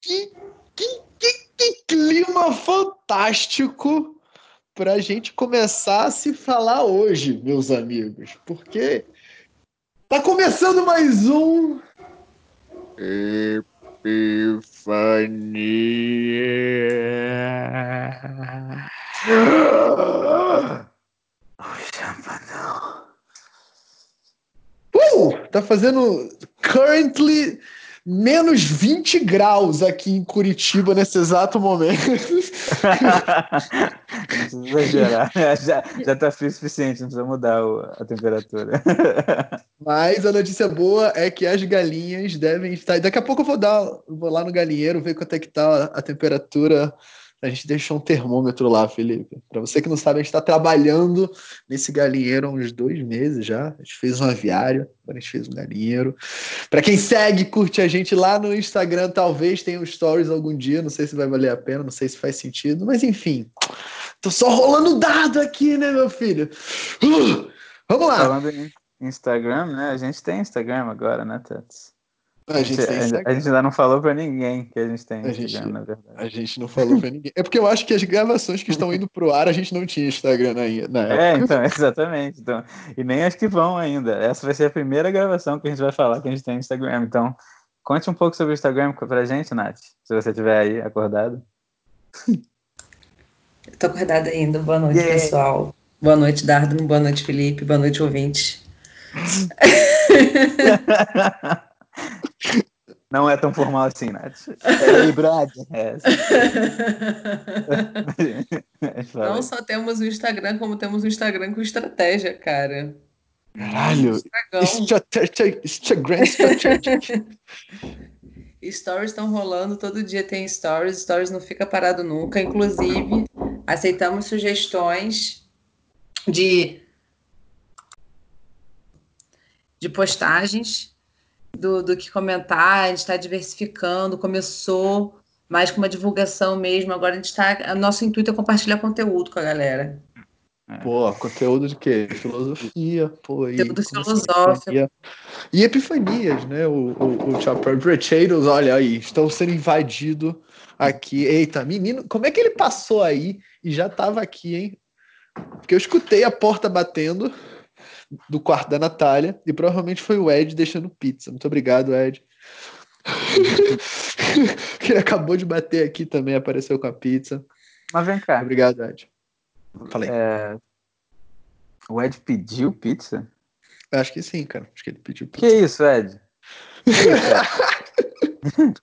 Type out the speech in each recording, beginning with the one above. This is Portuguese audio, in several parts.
Que, que, que, que clima fantástico para a gente começar a se falar hoje, meus amigos, porque tá começando mais um Epifania. Uh, tá fazendo currently menos 20 graus aqui em Curitiba nesse exato momento. não precisa exagerar, já, já tá frio o suficiente, não precisa mudar a temperatura. Mas a notícia boa é que as galinhas devem estar. Daqui a pouco eu vou dar, vou lá no galinheiro ver quanto é que tá a temperatura a gente deixou um termômetro lá, Felipe. Para você que não sabe, a gente está trabalhando nesse galinheiro há uns dois meses já. A gente fez um aviário, agora a gente fez um galinheiro. Para quem segue, curte a gente lá no Instagram, talvez tenha um stories algum dia. Não sei se vai valer a pena, não sei se faz sentido, mas enfim. Tô só rolando dado aqui, né, meu filho? Uh, vamos lá. Instagram, né? A gente tem Instagram agora, né, Tats? A gente, a, gente, a gente, ainda não falou para ninguém que a gente tem a Instagram, gente, na verdade. A gente não falou para ninguém. É porque eu acho que as gravações que estão indo pro ar, a gente não tinha Instagram na, na época. É, então, exatamente. Então, e nem as que vão ainda. Essa vai ser a primeira gravação que a gente vai falar que a gente tem Instagram. Então, conte um pouco sobre o Instagram pra gente, Nath, se você estiver aí acordado. Estou acordada ainda. Boa noite, yeah. pessoal. Boa noite, Dardo. Boa noite, Felipe. Boa noite, ouvinte. Não é tão formal assim, Nath. Ei, brother. É, Não só temos o Instagram, como temos o Instagram com estratégia, cara. Caralho! Instagram, estratégia. Stories estão rolando, todo dia tem stories, stories não fica parado nunca. Inclusive, aceitamos sugestões de, de postagens do, do que comentar, a gente está diversificando, começou mais com uma divulgação mesmo, agora a gente está. Nosso intuito é compartilhar conteúdo com a galera. É. Pô, conteúdo de quê? Filosofia, pô. Conteúdo filosófico. E epifanias, né? O, o, o Chapter Potatoes, olha aí, estão sendo invadidos aqui. Eita, menino, como é que ele passou aí e já estava aqui, hein? Porque eu escutei a porta batendo do quarto da Natália e provavelmente foi o Ed deixando pizza. Muito obrigado, Ed. que ele acabou de bater aqui também, apareceu com a pizza. Mas vem cá. Obrigado, Ed. Falei. É... O Ed pediu pizza? Acho que sim, cara. Acho que ele pediu pizza. Que isso, Ed? Que isso, Ed?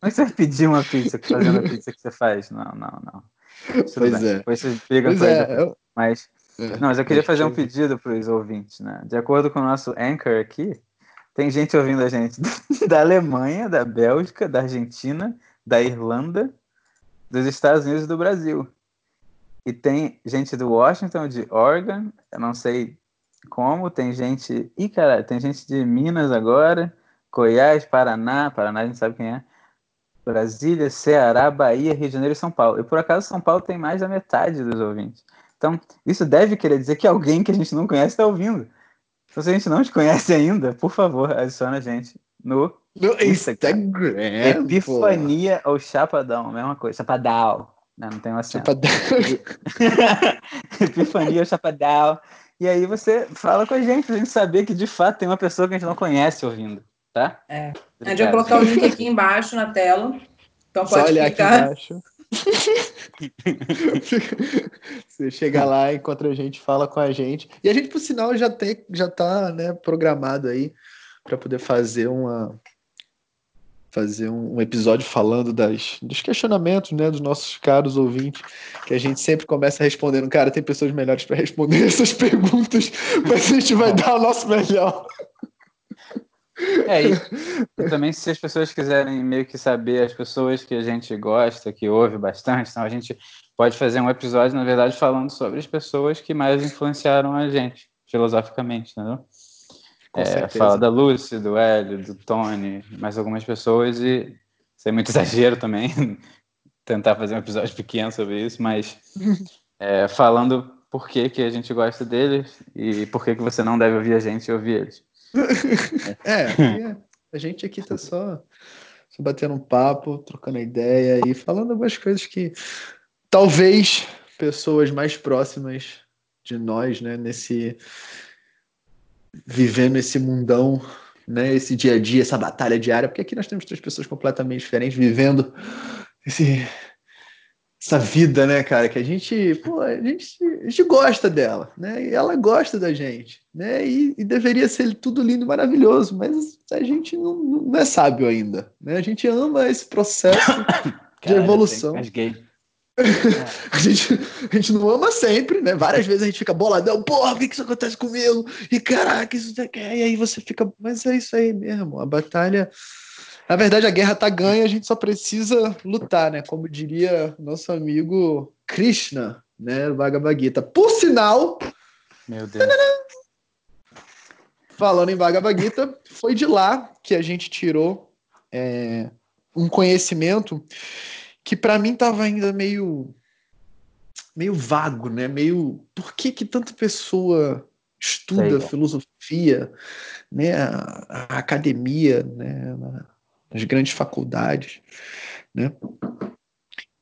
Como é que você vai pedir uma pizza fazendo a pizza que você faz? Não, não, não. Tudo pois bem. é. Depois você pega pois é. Eu... Mas não, mas eu queria fazer um pedido para os ouvintes, né? De acordo com o nosso anchor aqui, tem gente ouvindo a gente da Alemanha, da Bélgica, da Argentina, da Irlanda, dos Estados Unidos e do Brasil. E tem gente do Washington, de Oregon, eu não sei como, tem gente. Ih, cara, tem gente de Minas agora, Goiás, Paraná, Paraná a gente sabe quem é. Brasília, Ceará, Bahia, Rio de Janeiro e São Paulo. E por acaso São Paulo tem mais da metade dos ouvintes. Então, isso deve querer dizer que alguém que a gente não conhece está ouvindo. Então, se a gente não te conhece ainda, por favor, adiciona a gente no, no Instagram. Instagram Epifania pô. ou Chapadão, mesma coisa. Chapadão. Não, não tem uma Chapadão. Epifania ou Chapadão. E aí você fala com a gente, pra gente saber que de fato tem uma pessoa que a gente não conhece ouvindo, tá? É. A gente vai colocar o link aqui embaixo na tela. Então pode Só olhar clicar. aqui embaixo. Você chega lá, encontra a gente, fala com a gente. E a gente, por sinal, já, tem, já tá né, programado aí para poder fazer uma fazer um, um, episódio falando das, dos questionamentos né, dos nossos caros ouvintes, que a gente sempre começa respondendo. Cara, tem pessoas melhores para responder essas perguntas, mas a gente vai dar o nosso melhor. É, e, e, também se as pessoas quiserem meio que saber as pessoas que a gente gosta, que ouve bastante, então a gente pode fazer um episódio, na verdade, falando sobre as pessoas que mais influenciaram a gente, filosoficamente, entendeu? É, fala da Lucy, do Hélio, do Tony, mais algumas pessoas e sem muito exagero também, tentar fazer um episódio pequeno sobre isso, mas é, falando por que, que a gente gosta deles e por que, que você não deve ouvir a gente e ouvir eles. É, é, a gente aqui tá só, batendo um papo, trocando ideia e falando algumas coisas que talvez pessoas mais próximas de nós, né, nesse vivendo esse mundão, né, esse dia a dia, essa batalha diária, porque aqui nós temos três pessoas completamente diferentes vivendo esse essa vida, né, cara, que a gente, pô, a gente, a gente gosta dela, né, e ela gosta da gente, né, e, e deveria ser tudo lindo e maravilhoso, mas a gente não, não é sábio ainda, né, a gente ama esse processo de evolução. a, gente, a gente não ama sempre, né? Várias vezes a gente fica boladão, porra, o que, que isso acontece comigo? E caraca, isso daqui. E aí você fica, mas é isso aí mesmo. A batalha. Na verdade, a guerra tá ganha, a gente só precisa lutar, né? Como diria nosso amigo Krishna, né? Bhagavad Gita. Por sinal. Meu Deus. Falando em Bhagavad Gita, foi de lá que a gente tirou é, um conhecimento que para mim tava ainda meio meio vago, né? Meio por que que tanta pessoa estuda Sei, filosofia, né? A, a, academia, né? Nas grandes faculdades, né?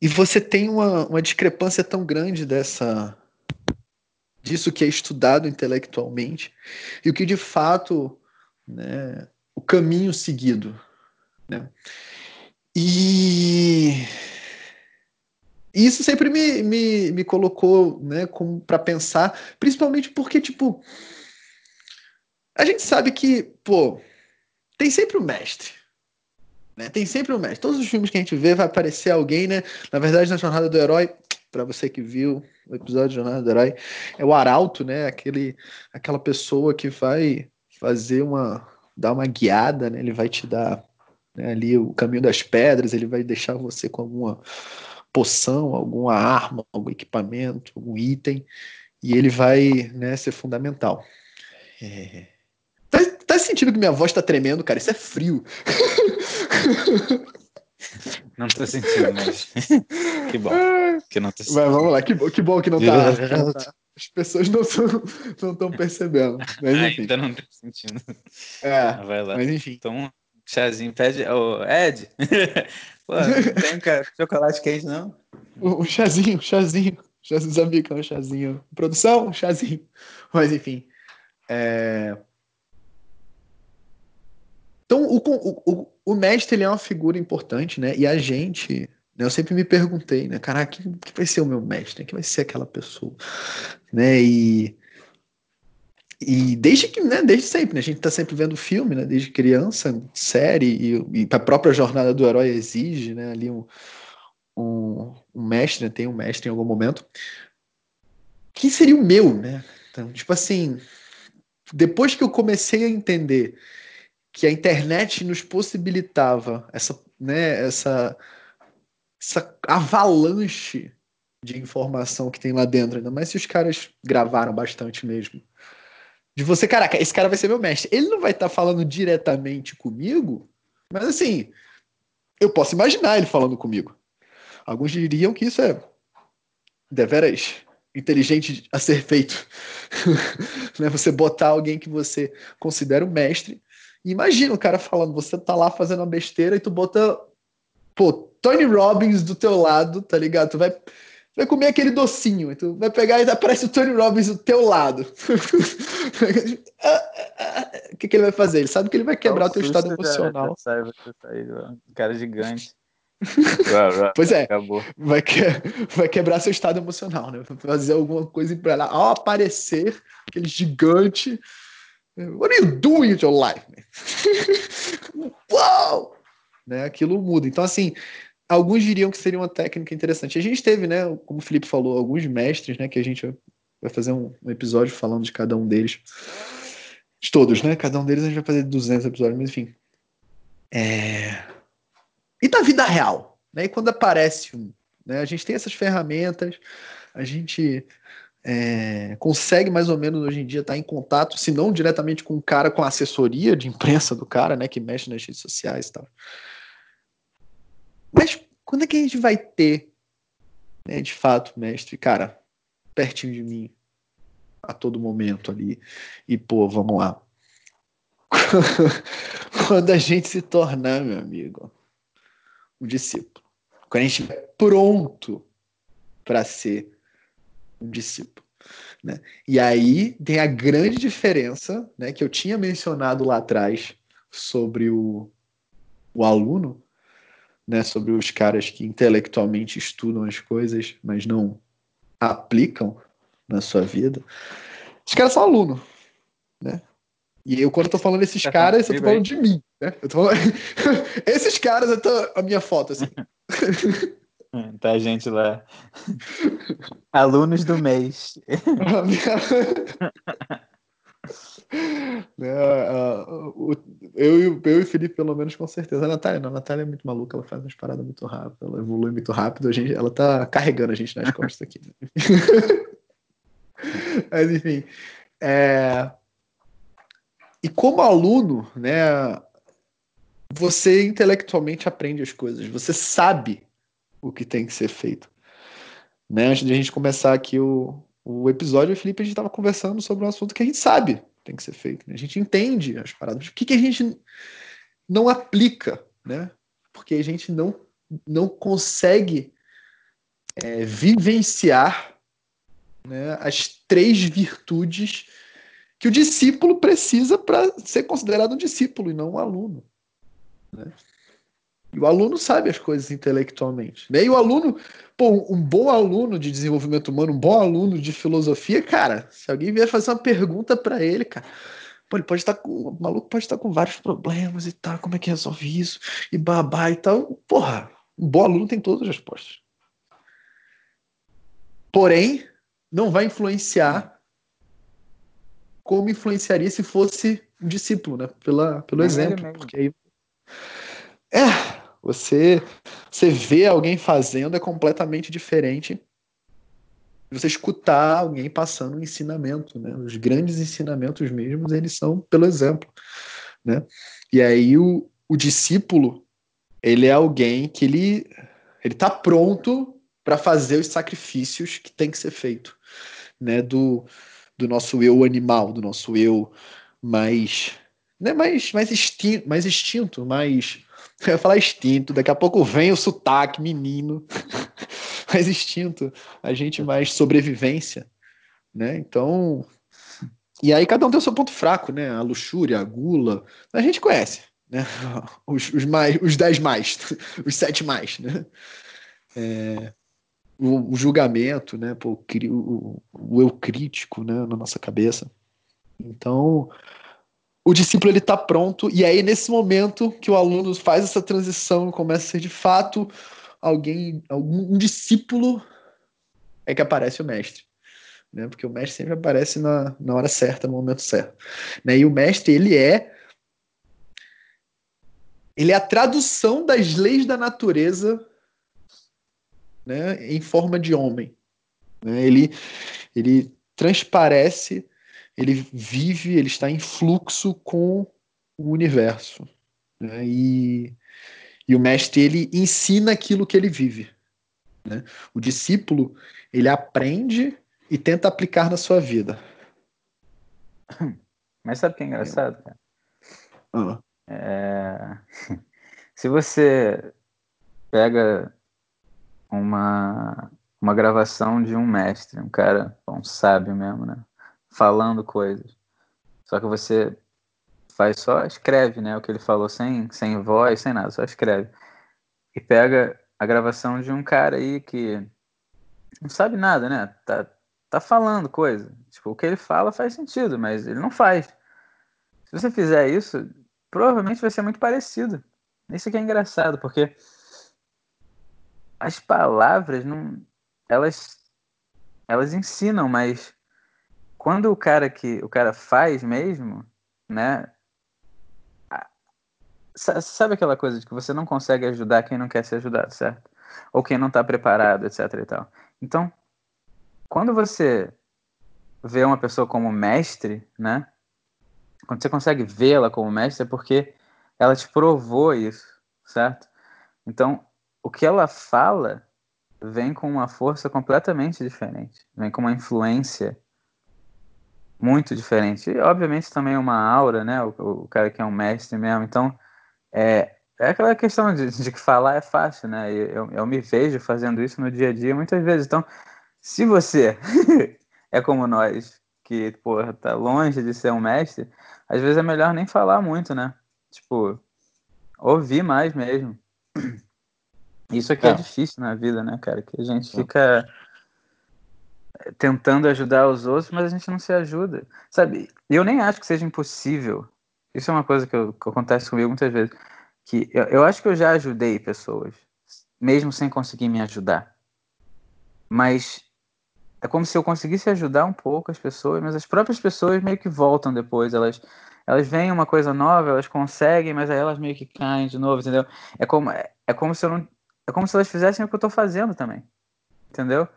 E você tem uma, uma discrepância tão grande dessa disso que é estudado intelectualmente e o que de fato, né? O caminho seguido, né? E isso sempre me, me, me colocou né, para pensar, principalmente porque, tipo, a gente sabe que, pô, tem sempre o mestre. Né? Tem sempre um mestre. Todos os filmes que a gente vê vai aparecer alguém, né? Na verdade, na Jornada do Herói, para você que viu o episódio de Jornada do Herói, é o arauto, né? Aquele, aquela pessoa que vai fazer uma. dar uma guiada, né? Ele vai te dar né, ali o caminho das pedras, ele vai deixar você com alguma poção, alguma arma, algum equipamento, algum item, e ele vai né, ser fundamental. É... Tá, tá sentindo que minha voz tá tremendo, cara? Isso é frio. Não tô sentindo, mas. que bom. Que não tô sentindo. Mas vamos lá, que, que bom que não tá. Que não tá. As pessoas não estão percebendo. Mas, enfim. Ainda não tô sentindo. É, vai lá. Mas enfim. Então, chazinho, pede. Ô, Ed, Pô, não tem chocolate quente, não? Um chazinho, chazinho. Chazinho amigos, um chazinho. Produção, um chazinho. Mas enfim. É... Então, o, o, o, mestre ele é uma figura importante, né? E a gente, né, eu sempre me perguntei, né? Caraca, quem, vai ser o meu mestre? Quem vai ser aquela pessoa? Né? E e desde que, né, desde sempre, né, a gente está sempre vendo filme, né, desde criança, série, e, e a própria jornada do herói exige, né, ali um, um, um mestre, né, tem um mestre em algum momento. Quem seria o meu, né? Então, tipo assim, depois que eu comecei a entender que a internet nos possibilitava essa, né, essa, essa avalanche de informação que tem lá dentro, ainda mais se os caras gravaram bastante mesmo de você, caraca, esse cara vai ser meu mestre. Ele não vai estar tá falando diretamente comigo, mas assim, eu posso imaginar ele falando comigo. Alguns diriam que isso é deveras inteligente a ser feito. né? Você botar alguém que você considera um mestre. E imagina o cara falando, você tá lá fazendo uma besteira e tu bota, pô, Tony Robbins do teu lado, tá ligado? Tu vai vai comer aquele docinho. Tu vai pegar e aparece o Tony Robbins do teu lado. o que, que, ele vai fazer? Ele sabe que ele vai quebrar o teu estado emocional. Já, já sai, um cara gigante. pois é, vai, que, vai quebrar seu estado emocional, né? Vai fazer alguma coisa para lá. Ao aparecer aquele gigante. What are you doing with your life? Uau! Né? Aquilo muda. Então, assim, alguns diriam que seria uma técnica interessante. A gente teve, né, como o Felipe falou, alguns mestres, né, que a gente vai fazer um, episódio falando de cada um deles. De todos, né? Cada um deles a gente vai fazer 200 episódios, mas enfim. É... E na vida real, né? E quando aparece um, né? A gente tem essas ferramentas, a gente é, consegue mais ou menos hoje em dia estar em contato, se não diretamente com o cara, com a assessoria de imprensa do cara, né? Que mexe nas redes sociais e tal. Mas quando é que a gente vai ter, né, de fato, mestre, cara, pertinho de mim, a todo momento ali, e pô, vamos lá. quando a gente se tornar, meu amigo, um discípulo. Quando a gente estiver pronto para ser um discípulo. Né? E aí tem a grande diferença né, que eu tinha mencionado lá atrás sobre o, o aluno, né, sobre os caras que intelectualmente estudam as coisas, mas não aplicam na sua vida. Os caras são aluno, né? E eu, quando eu tô falando esses caras, eu tô falando de mim, né? Eu tô falando... esses caras, eu tô... a minha foto, assim. Tá a gente lá. Alunos do mês. Eu, e, eu e Felipe, pelo menos, com certeza. A Natália, não, a Natália é muito maluca, ela faz umas paradas muito rápidas, ela evolui muito rápido, a gente, ela tá carregando a gente nas costas aqui. Mas, enfim. É... E como aluno, né, você intelectualmente aprende as coisas, você sabe o que tem que ser feito. Né? Antes de a gente começar aqui o, o episódio, Felipe, a gente estava conversando sobre um assunto que a gente sabe tem que ser feito. Né? A gente entende as paradas. O que, que a gente não aplica, né? Porque a gente não, não consegue é, vivenciar né, as três virtudes que o discípulo precisa para ser considerado um discípulo e não um aluno. Né? E o aluno sabe as coisas intelectualmente. Né? E o aluno, pô, um bom aluno de desenvolvimento humano, um bom aluno de filosofia, cara, se alguém vier fazer uma pergunta para ele, cara, pô, ele pode estar com. O maluco pode estar com vários problemas e tal, como é que resolve isso? E babá e tal. Porra, um bom aluno tem todas as respostas. Porém, não vai influenciar como influenciaria se fosse um discípulo, né? Pela, pelo é exemplo. Porque aí. É, você, você vê alguém fazendo é completamente diferente você escutar alguém passando um ensinamento, né? Os grandes ensinamentos mesmos, eles são pelo exemplo, né? E aí o, o discípulo, ele é alguém que ele ele está pronto para fazer os sacrifícios que tem que ser feito, né? Do, do nosso eu animal, do nosso eu mais, né? Mais mais instinto, mais instinto, mais eu ia falar extinto, daqui a pouco vem o sotaque, menino. mais instinto, a gente mais sobrevivência, né? Então, e aí cada um tem o seu ponto fraco, né? A luxúria, a gula, a gente conhece, né? Os, os mais, os dez mais, os sete mais, né? É, o, o, julgamento, né? Pô, o, o, eu crítico, né? Na nossa cabeça. Então, o discípulo ele está pronto e aí nesse momento que o aluno faz essa transição começa a ser de fato alguém algum um discípulo é que aparece o mestre né? Porque o mestre sempre aparece na, na hora certa no momento certo né? E o mestre ele é ele é a tradução das leis da natureza né? Em forma de homem né? ele ele transparece ele vive, ele está em fluxo com o universo. Né? E, e o mestre ele ensina aquilo que ele vive. Né? O discípulo ele aprende e tenta aplicar na sua vida. Mas sabe o que é engraçado, cara? Ah. É... Se você pega uma, uma gravação de um mestre, um cara, um sábio mesmo, né? Falando coisas. Só que você faz só, escreve, né? O que ele falou sem, sem voz, sem nada, só escreve. E pega a gravação de um cara aí que não sabe nada, né? Tá, tá falando coisa. Tipo, o que ele fala faz sentido, mas ele não faz. Se você fizer isso, provavelmente vai ser muito parecido. Isso que é engraçado, porque as palavras não elas elas ensinam, mas quando o cara que o cara faz mesmo, né? Sabe aquela coisa de que você não consegue ajudar quem não quer ser ajudado, certo? Ou quem não está preparado, etc e tal. Então, quando você vê uma pessoa como mestre, né? Quando você consegue vê-la como mestre é porque ela te provou isso, certo? Então, o que ela fala vem com uma força completamente diferente, vem com uma influência muito diferente. E, obviamente, também uma aura, né? O, o, cara que é um mestre mesmo. Então, é, é aquela questão de, de que falar é fácil, né? Eu, eu me vejo fazendo isso no dia a dia muitas vezes. Então, se você é como nós, que, porra, tá longe de ser um mestre, às vezes é melhor nem falar muito, né? Tipo, ouvir mais mesmo. Isso aqui é, é difícil na vida, né, cara? Que a gente fica tentando ajudar os outros, mas a gente não se ajuda. Sabe? Eu nem acho que seja impossível. Isso é uma coisa que, eu, que acontece comigo muitas vezes. Que eu, eu acho que eu já ajudei pessoas, mesmo sem conseguir me ajudar. Mas é como se eu conseguisse ajudar um pouco as pessoas, mas as próprias pessoas meio que voltam depois. Elas, elas veem uma coisa nova, elas conseguem, mas aí elas meio que caem de novo, entendeu? É como, é, é como se eu não, é como se elas fizessem o que eu estou fazendo também, entendeu?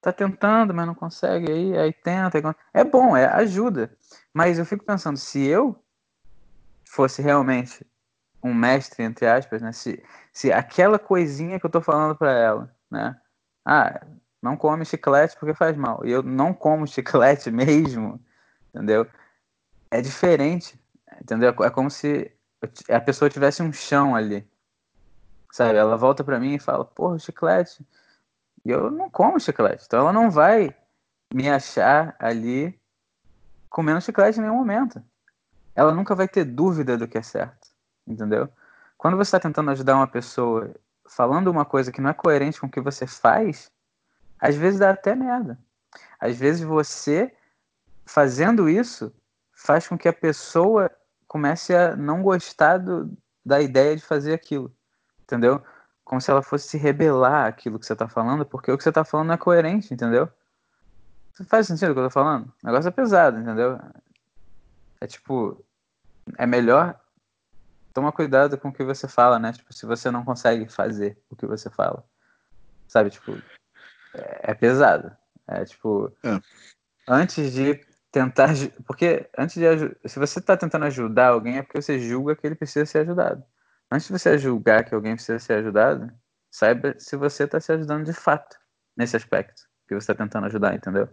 Tá tentando, mas não consegue, aí, aí tenta. É bom, é ajuda. Mas eu fico pensando, se eu fosse realmente um mestre, entre aspas, né? Se, se aquela coisinha que eu tô falando para ela, né? Ah, não come chiclete porque faz mal. E eu não como chiclete mesmo, entendeu? É diferente, entendeu? É como se a pessoa tivesse um chão ali, sabe? Ela volta para mim e fala, porra, chiclete. E eu não como chiclete. Então ela não vai me achar ali comendo chiclete em nenhum momento. Ela nunca vai ter dúvida do que é certo, entendeu? Quando você está tentando ajudar uma pessoa falando uma coisa que não é coerente com o que você faz, às vezes dá até merda. Às vezes você fazendo isso faz com que a pessoa comece a não gostar do, da ideia de fazer aquilo. Entendeu? Como se ela fosse se rebelar aquilo que você está falando, porque o que você está falando não é coerente, entendeu? Faz sentido o que eu tô falando? O negócio é pesado, entendeu? É tipo, é melhor tomar cuidado com o que você fala, né? Tipo, se você não consegue fazer o que você fala. Sabe, tipo, é, pesado. É tipo, é. antes de tentar. Porque antes de. Se você está tentando ajudar alguém, é porque você julga que ele precisa ser ajudado. Antes de você julgar que alguém precisa ser ajudado, saiba se você está se ajudando de fato nesse aspecto que você está tentando ajudar, entendeu?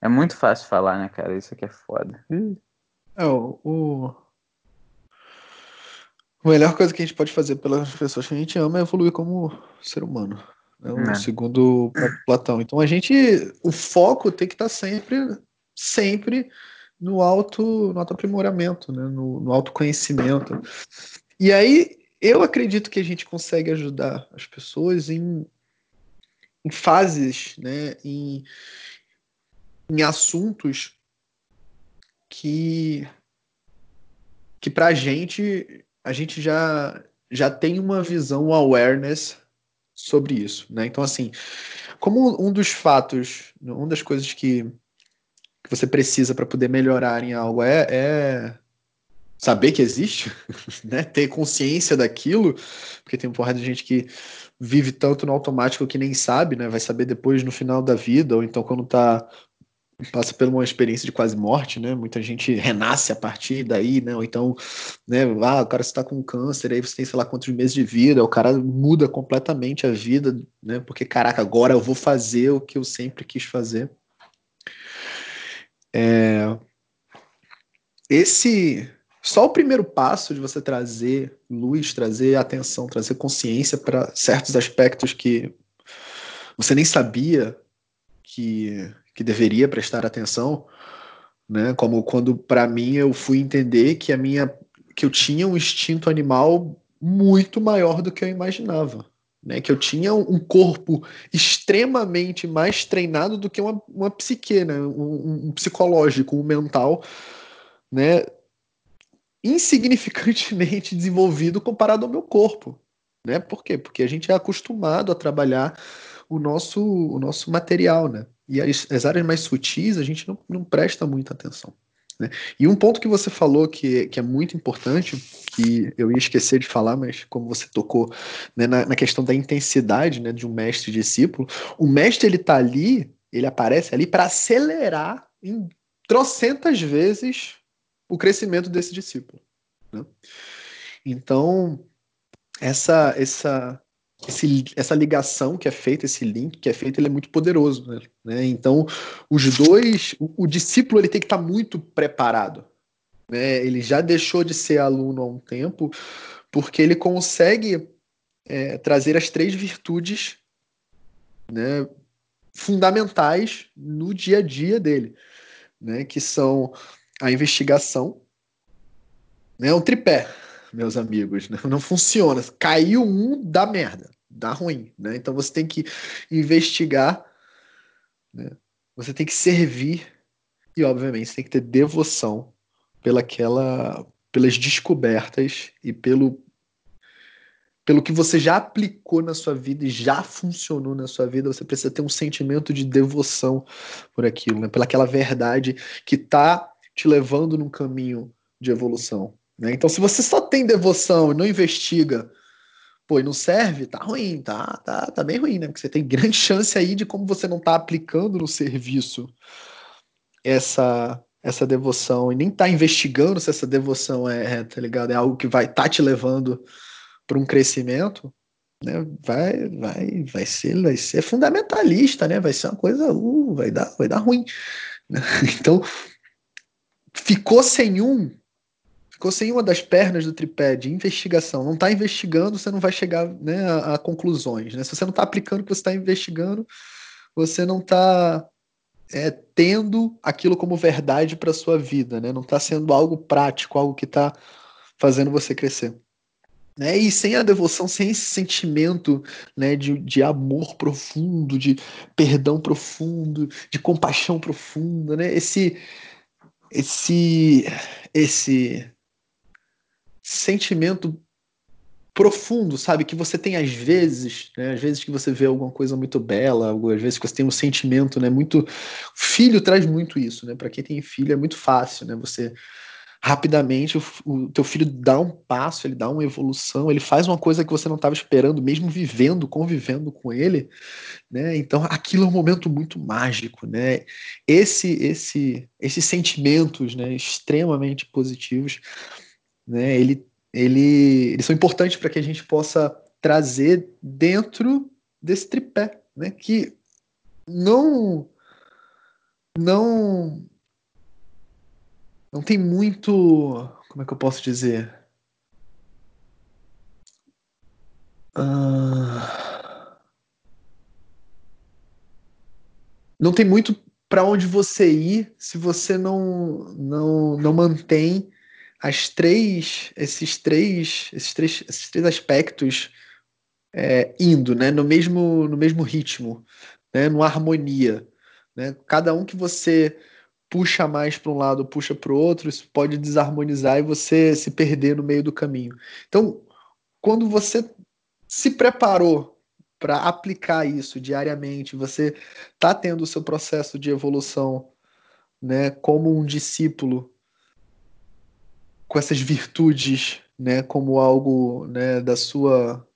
É muito fácil falar, né, cara? Isso aqui é foda. É, o, o... A melhor coisa que a gente pode fazer pelas pessoas que a gente ama é evoluir como ser humano né, é. segundo Platão. Então a gente, o foco tem que estar sempre, sempre no auto, no autoaprimoramento, né, no, no autoconhecimento. E aí eu acredito que a gente consegue ajudar as pessoas em, em fases, né, em, em assuntos que que para a gente a gente já já tem uma visão awareness sobre isso, né? Então, assim, como um dos fatos, uma das coisas que, que você precisa para poder melhorar em algo é, é saber que existe, né? Ter consciência daquilo, porque tem uma porrada de gente que vive tanto no automático que nem sabe, né? Vai saber depois no final da vida, ou então quando tá passa por uma experiência de quase morte, né? Muita gente renasce a partir daí, né? Ou então, né? Ah, o cara está com câncer, aí você tem sei lá quantos meses de vida, o cara muda completamente a vida, né? Porque caraca, agora eu vou fazer o que eu sempre quis fazer. É... Esse só o primeiro passo de você trazer luz, trazer atenção, trazer consciência para certos aspectos que você nem sabia que que deveria prestar atenção, né? Como quando para mim eu fui entender que a minha que eu tinha um instinto animal muito maior do que eu imaginava, né? Que eu tinha um corpo extremamente mais treinado do que uma, uma psique, né? Um, um psicológico, um mental, né? Insignificantemente desenvolvido comparado ao meu corpo, né? Por quê? Porque a gente é acostumado a trabalhar o nosso, o nosso material, né? E as, as áreas mais sutis a gente não, não presta muita atenção. Né? E um ponto que você falou que, que é muito importante, que eu ia esquecer de falar, mas como você tocou né, na, na, questão da intensidade né, de um mestre discípulo, o mestre ele está ali, ele aparece ali para acelerar em trocentas vezes o crescimento desse discípulo. Né? Então, essa, essa esse, essa ligação que é feita, esse link que é feito, ele é muito poderoso, né? né? Então, os dois, o, o, discípulo ele tem que estar muito preparado, né? Ele já deixou de ser aluno há um tempo porque ele consegue é, trazer as três virtudes né, fundamentais no dia a dia dele, né, que são a investigação, né, um tripé, meus amigos, né, não funciona. Caiu um, dá merda, dá ruim, né? Então você tem que investigar, né? Você tem que servir e, obviamente, você tem que ter devoção pelaquela, pelas descobertas e pelo pelo que você já aplicou na sua vida e já funcionou na sua vida, você precisa ter um sentimento de devoção por aquilo, né? pelaquela verdade que está te levando num caminho de evolução. Né? Então, se você só tem devoção e não investiga, pô, e não serve, tá ruim, tá, tá, tá bem ruim, né? Porque você tem grande chance aí de como você não tá aplicando no serviço essa essa devoção e nem tá investigando se essa devoção é, é tá ligado? É algo que vai tá te levando para um crescimento, né? Vai, vai, vai ser, vai ser fundamentalista, né? Vai ser uma coisa, uh, vai dar, vai dar ruim. Né? Então, ficou sem um, ficou sem uma das pernas do tripé de investigação. Não está investigando, você não vai chegar né, a, a conclusões. Né? Se você não está aplicando o que você está investigando, você não está é, tendo aquilo como verdade para sua vida, né? Não está sendo algo prático, algo que está fazendo você crescer. Né? E sem a devoção, sem esse sentimento né, de, de amor profundo, de perdão profundo, de compaixão profunda, né? Esse, esse, esse sentimento profundo, sabe? Que você tem às vezes, né? Às vezes que você vê alguma coisa muito bela, às vezes que você tem um sentimento, né? Muito filho traz muito isso, né? Para quem tem filho é muito fácil, né? Você rapidamente o, o, teu filho dá um passo, ele dá uma evolução, ele faz uma coisa que você não estava esperando, mesmo vivendo, convivendo com ele, né? Então aquilo é um momento muito mágico, né? Esse, esse, esses sentimentos, né? Extremamente positivos, né? Ele ele, eles são importantes para que a gente possa trazer dentro desse tripé, né? Que não não não tem muito, como é que eu posso dizer? Uh, não tem muito para onde você ir se você não não não mantém as três, esses três, esses três, esses três aspectos é, indo, né, no mesmo, no mesmo ritmo, né, numa harmonia, né? Cada um que você puxa mais para um lado, puxa para o outro, isso pode desarmonizar e você se perder no meio do caminho. Então, quando você se preparou para aplicar isso diariamente, você está tendo o seu processo de evolução, né, como um discípulo com essas virtudes, né, como algo, né, da sua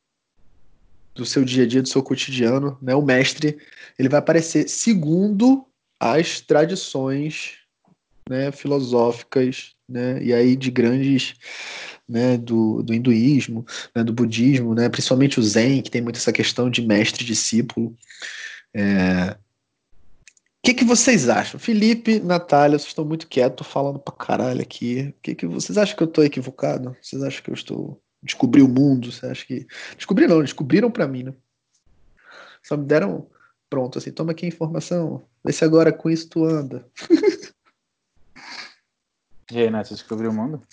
do seu dia a dia, do seu cotidiano, né? O mestre, ele vai aparecer segundo as tradições, né, filosóficas, né, e aí de grandes, né, do, do hinduísmo, né, do budismo, né, principalmente o Zen, que tem muito essa questão de mestre discípulo. É, que, que vocês acham? Felipe, Natália, vocês estão muito quietos, falando pra caralho aqui. O que, que vocês acham que eu estou equivocado? Vocês acham que eu estou descobri o mundo? Você acha que descobri não? Descobriram para mim, né? Só me deram pronto assim. Toma aqui a informação. Vê se agora com isso tu anda. e aí, Nath, descobriu o mundo?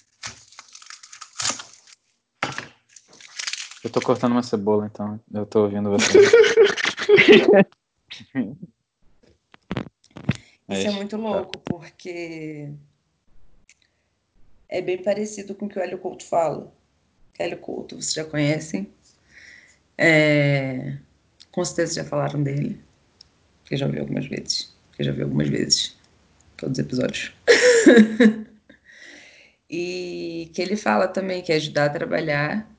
Eu tô cortando uma cebola, então eu tô ouvindo você. Isso é, é muito louco, porque é bem parecido com o que o Hélio Couto fala. Hélio Couto, vocês já conhecem. É... Com certeza já falaram dele. Que já vi algumas vezes. Que já vi algumas vezes. Todos os episódios. e que ele fala também que é ajudar a trabalhar.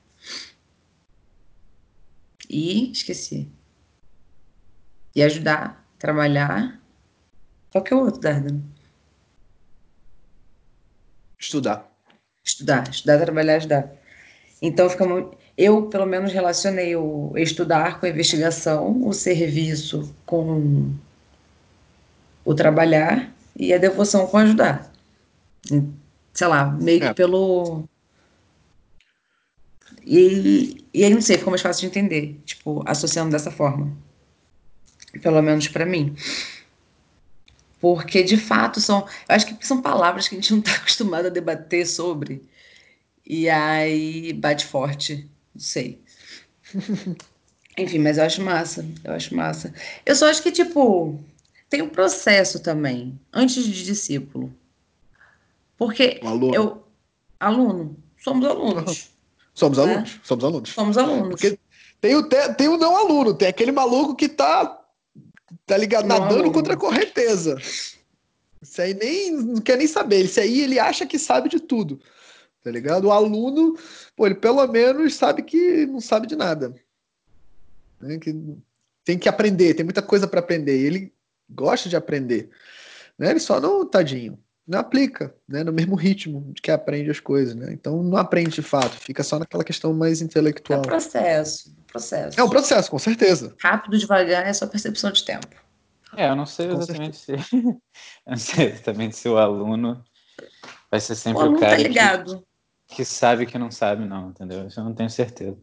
E esqueci. E ajudar a trabalhar qual que é o outro, Dardan? Estudar. Estudar, estudar, trabalhar, estudar. Então fica muito... Eu, pelo menos, relacionei o estudar com a investigação, o serviço com o trabalhar e a devoção com ajudar. Sei lá, meio que é. pelo. E, e aí, não sei, ficou mais fácil de entender, tipo, associando dessa forma. Pelo menos para mim. Porque, de fato, são. Eu acho que são palavras que a gente não está acostumado a debater sobre. E aí bate forte. Não sei. Enfim, mas eu acho massa. Eu acho massa. Eu só acho que, tipo, tem um processo também, antes de discípulo. Porque aluno. eu. Aluno. Somos alunos. Somos né? alunos. Somos alunos. Somos alunos. Porque tem o, tem o não aluno, tem aquele maluco que tá, tá ligado, não nadando aluno. contra a correnteza. Isso aí nem não quer nem saber. Isso aí ele acha que sabe de tudo. Tá ligado? O aluno, pô, ele pelo menos sabe que não sabe de nada. Né? Que tem que aprender, tem muita coisa para aprender. Ele gosta de aprender. Né? Ele só não, tadinho, não aplica né? no mesmo ritmo de que aprende as coisas. Né? Então não aprende de fato, fica só naquela questão mais intelectual. É um processo. processo. É um processo, com certeza. Rápido, devagar, é só percepção de tempo. É, eu não sei exatamente se. eu não sei exatamente se o aluno vai ser sempre o, o cara. Tá ligado. Que, que sabe que não sabe, não, entendeu? Isso eu não tenho certeza.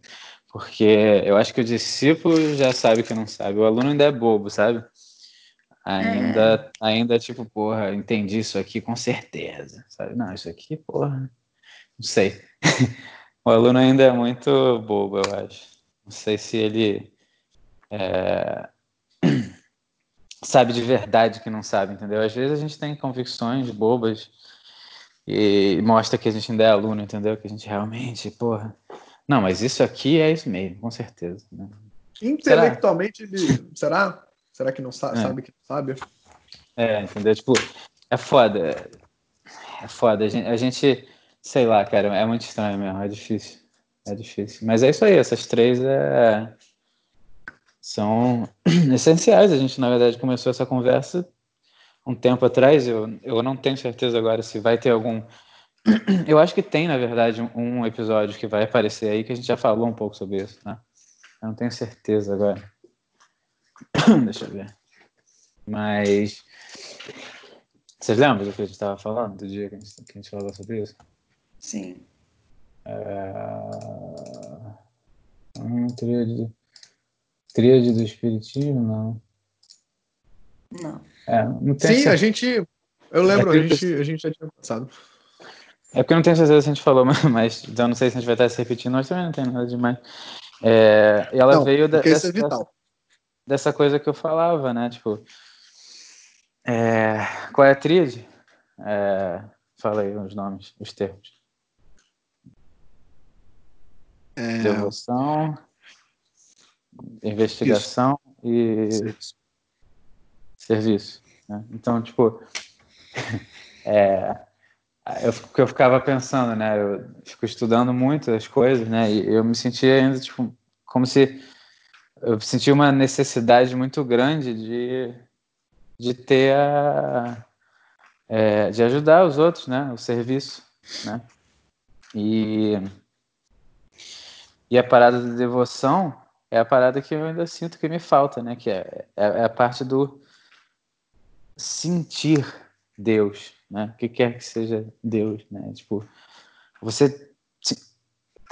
Porque eu acho que o discípulo já sabe que não sabe. O aluno ainda é bobo, sabe? Ainda, é. ainda tipo, porra, entendi isso aqui com certeza. Sabe? Não, isso aqui, porra, não sei. o aluno ainda é muito bobo, eu acho. Não sei se ele é... sabe de verdade que não sabe, entendeu? Às vezes a gente tem convicções bobas e mostra que a gente ainda é aluno, entendeu? Que a gente realmente, porra. Não, mas isso aqui é isso mesmo, com certeza. Né? Intelectualmente, será? ele. Será? Será que não sabe, é. sabe que não sabe? É, entendeu? Tipo, é foda. É foda. A gente, a gente, sei lá, cara, é muito estranho mesmo, é difícil. É difícil. Mas é isso aí, essas três é... são essenciais. A gente, na verdade, começou essa conversa um tempo atrás. Eu, eu não tenho certeza agora se vai ter algum. Eu acho que tem, na verdade, um episódio que vai aparecer aí que a gente já falou um pouco sobre isso, né? Eu não tenho certeza agora. Deixa eu ver. Mas. Vocês lembram do que a gente estava falando, do dia que a, gente, que a gente falou sobre isso? Sim. É... Hum, tríade... tríade do Espiritismo, não. Não. É, não Sim, certeza. a gente. Eu lembro, é a, gente, a gente já tinha passado. É porque eu não tenho certeza se a gente falou, mas então não sei se a gente vai estar se repetindo, mas também não tem nada demais. É, e ela não, veio da, dessa, é vital dessa coisa que eu falava, né? Tipo, é, qual é a tríade? É, fala aí os nomes, os termos. É... Devoção, investigação Isso. e serviço. Serviço né? Então, tipo, é, eu, eu ficava pensando, né? Eu fico estudando muito as coisas, né? E eu me sentia ainda, tipo, como se eu senti uma necessidade muito grande de, de ter a, é, de ajudar os outros, né? O serviço, né? E, e a parada da devoção é a parada que eu ainda sinto que me falta, né? Que é, é, é a parte do sentir Deus, né? O que quer que seja Deus, né? Tipo, você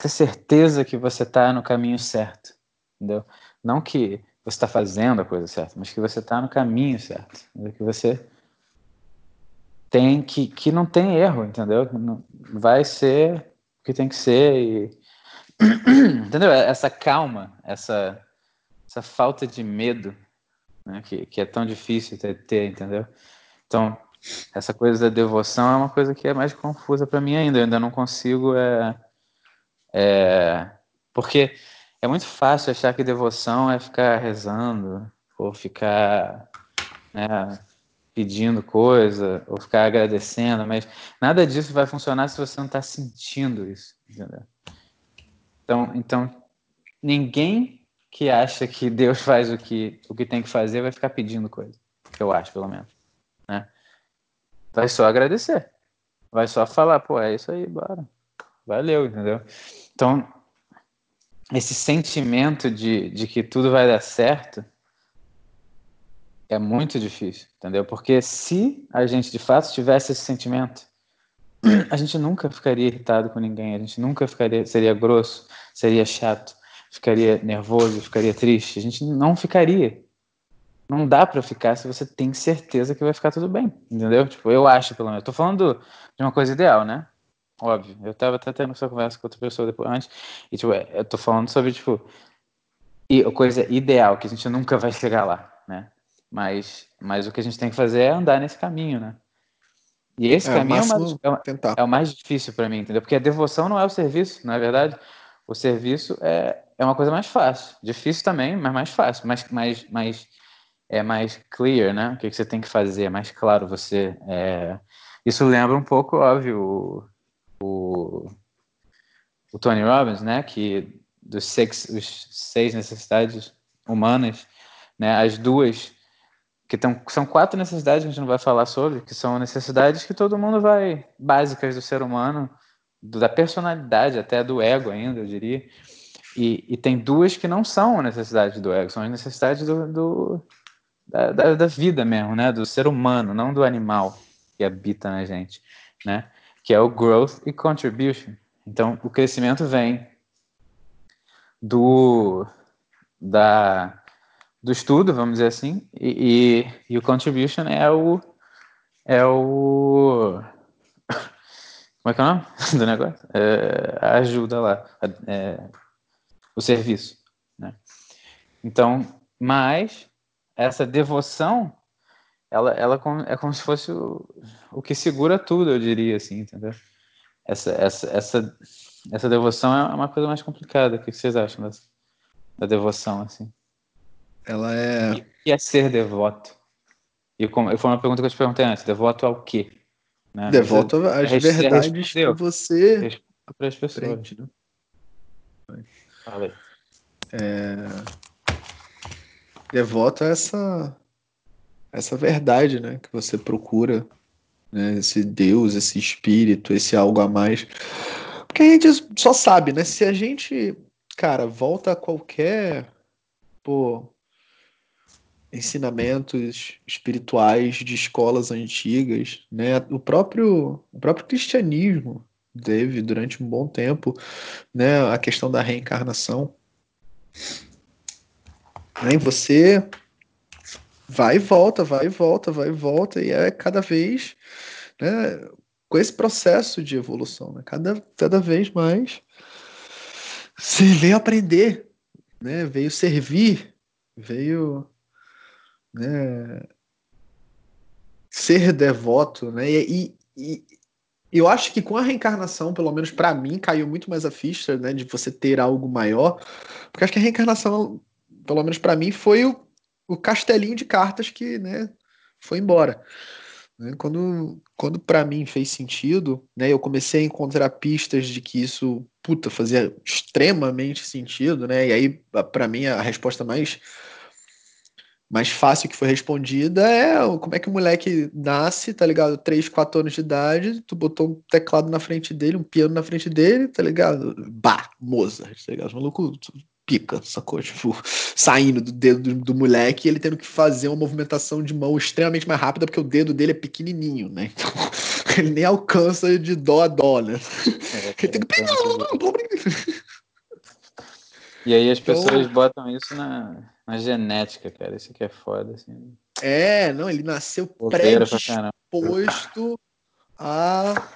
ter certeza que você está no caminho certo, entendeu? Não que você está fazendo a coisa certa, mas que você está no caminho certo. Que você tem que, que não tem erro, entendeu? Vai ser o que tem que ser e entendeu? Essa calma, essa essa falta de medo, né? que, que é tão difícil ter, ter, entendeu? Então essa coisa da devoção é uma coisa que é mais confusa para mim ainda. Eu ainda não consigo é, é porque é muito fácil achar que devoção é ficar rezando, ou ficar né, pedindo coisa, ou ficar agradecendo, mas nada disso vai funcionar se você não está sentindo isso. Entendeu? Então, então, ninguém que acha que Deus faz o que, o que tem que fazer vai ficar pedindo coisa, eu acho, pelo menos. Né? Vai só agradecer. Vai só falar, pô, é isso aí, bora. Valeu, entendeu? Então, esse sentimento de, de que tudo vai dar certo é muito difícil, entendeu? Porque se a gente de fato tivesse esse sentimento, a gente nunca ficaria irritado com ninguém, a gente nunca ficaria, seria grosso, seria chato, ficaria nervoso, ficaria triste, a gente não ficaria. Não dá para ficar se você tem certeza que vai ficar tudo bem, entendeu? Tipo, eu acho, pelo menos. Eu tô falando de uma coisa ideal, né? Óbvio. Eu tava até tendo essa conversa com outra pessoa depois antes, e tipo, eu tô falando sobre, tipo, coisa ideal, que a gente nunca vai chegar lá, né? Mas, mas o que a gente tem que fazer é andar nesse caminho, né? E esse é, caminho é, mais, é, é, o mais difícil para mim, entendeu? Porque a devoção não é o serviço, não é verdade? O serviço é, é uma coisa mais fácil. Difícil também, mas mais fácil. Mais, mais, mais, é mais clear, né? O que, que você tem que fazer, é mais claro você. É... Isso lembra um pouco, óbvio, o, o, o Tony Robbins, né? Que dos seis, os seis necessidades humanas, né? As duas que tão, são quatro necessidades que a gente não vai falar sobre, que são necessidades que todo mundo vai básicas do ser humano, do, da personalidade, até do ego ainda, eu diria. E, e tem duas que não são necessidades do ego, são as necessidades do, do da, da, da, vida mesmo, né? Do ser humano, não do animal que habita na gente, né? Que é o growth e contribution. Então, o crescimento vem do da do estudo, vamos dizer assim, e, e, e o contribution é o é o como é que é o nome do negócio? É, a ajuda lá, é, o serviço, né? Então, mas essa devoção, ela, ela é como se fosse o, o que segura tudo, eu diria assim, entendeu? Essa, essa, essa, essa devoção é uma coisa mais complicada. O que vocês acham dessa, da devoção, assim? Ela é. O que é ser devoto? E como, foi uma pergunta que eu te perguntei antes: devoto ao quê? Né? Devoto às verdades que você. Para as pessoas. Frente, né? Fala É... Devoto a essa, essa verdade, né? Que você procura, né? Esse Deus, esse espírito, esse algo a mais. Porque a gente só sabe, né? Se a gente, cara, volta a qualquer pô, ensinamentos espirituais de escolas antigas, né? O próprio, o próprio cristianismo teve durante um bom tempo, né? A questão da reencarnação. Né? Você vai e volta, vai e volta, vai e volta, e é cada vez né, com esse processo de evolução, né? cada, cada vez mais você veio aprender, né? veio servir, veio né, ser devoto, né? E, e, eu acho que com a reencarnação, pelo menos para mim, caiu muito mais a ficha, né, de você ter algo maior, porque acho que a reencarnação, pelo menos para mim, foi o, o castelinho de cartas que, né, foi embora. Né? Quando, quando para mim fez sentido, né, eu comecei a encontrar pistas de que isso, puta, fazia extremamente sentido, né? E aí, para mim, a resposta mais mais fácil que foi respondida é como é que o moleque nasce, tá ligado? 3, 4 anos de idade, tu botou um teclado na frente dele, um piano na frente dele, tá ligado? Bah, Mozart, tá ligado? O maluco pica, sacou? Tipo, saindo do dedo do, do moleque e ele tendo que fazer uma movimentação de mão extremamente mais rápida porque o dedo dele é pequenininho, né? Então, ele nem alcança de dó a dó, né? É, ele tem que... E aí as então pessoas então... botam isso na na genética, cara. Isso aqui é foda, assim. É, não, ele nasceu predisposto a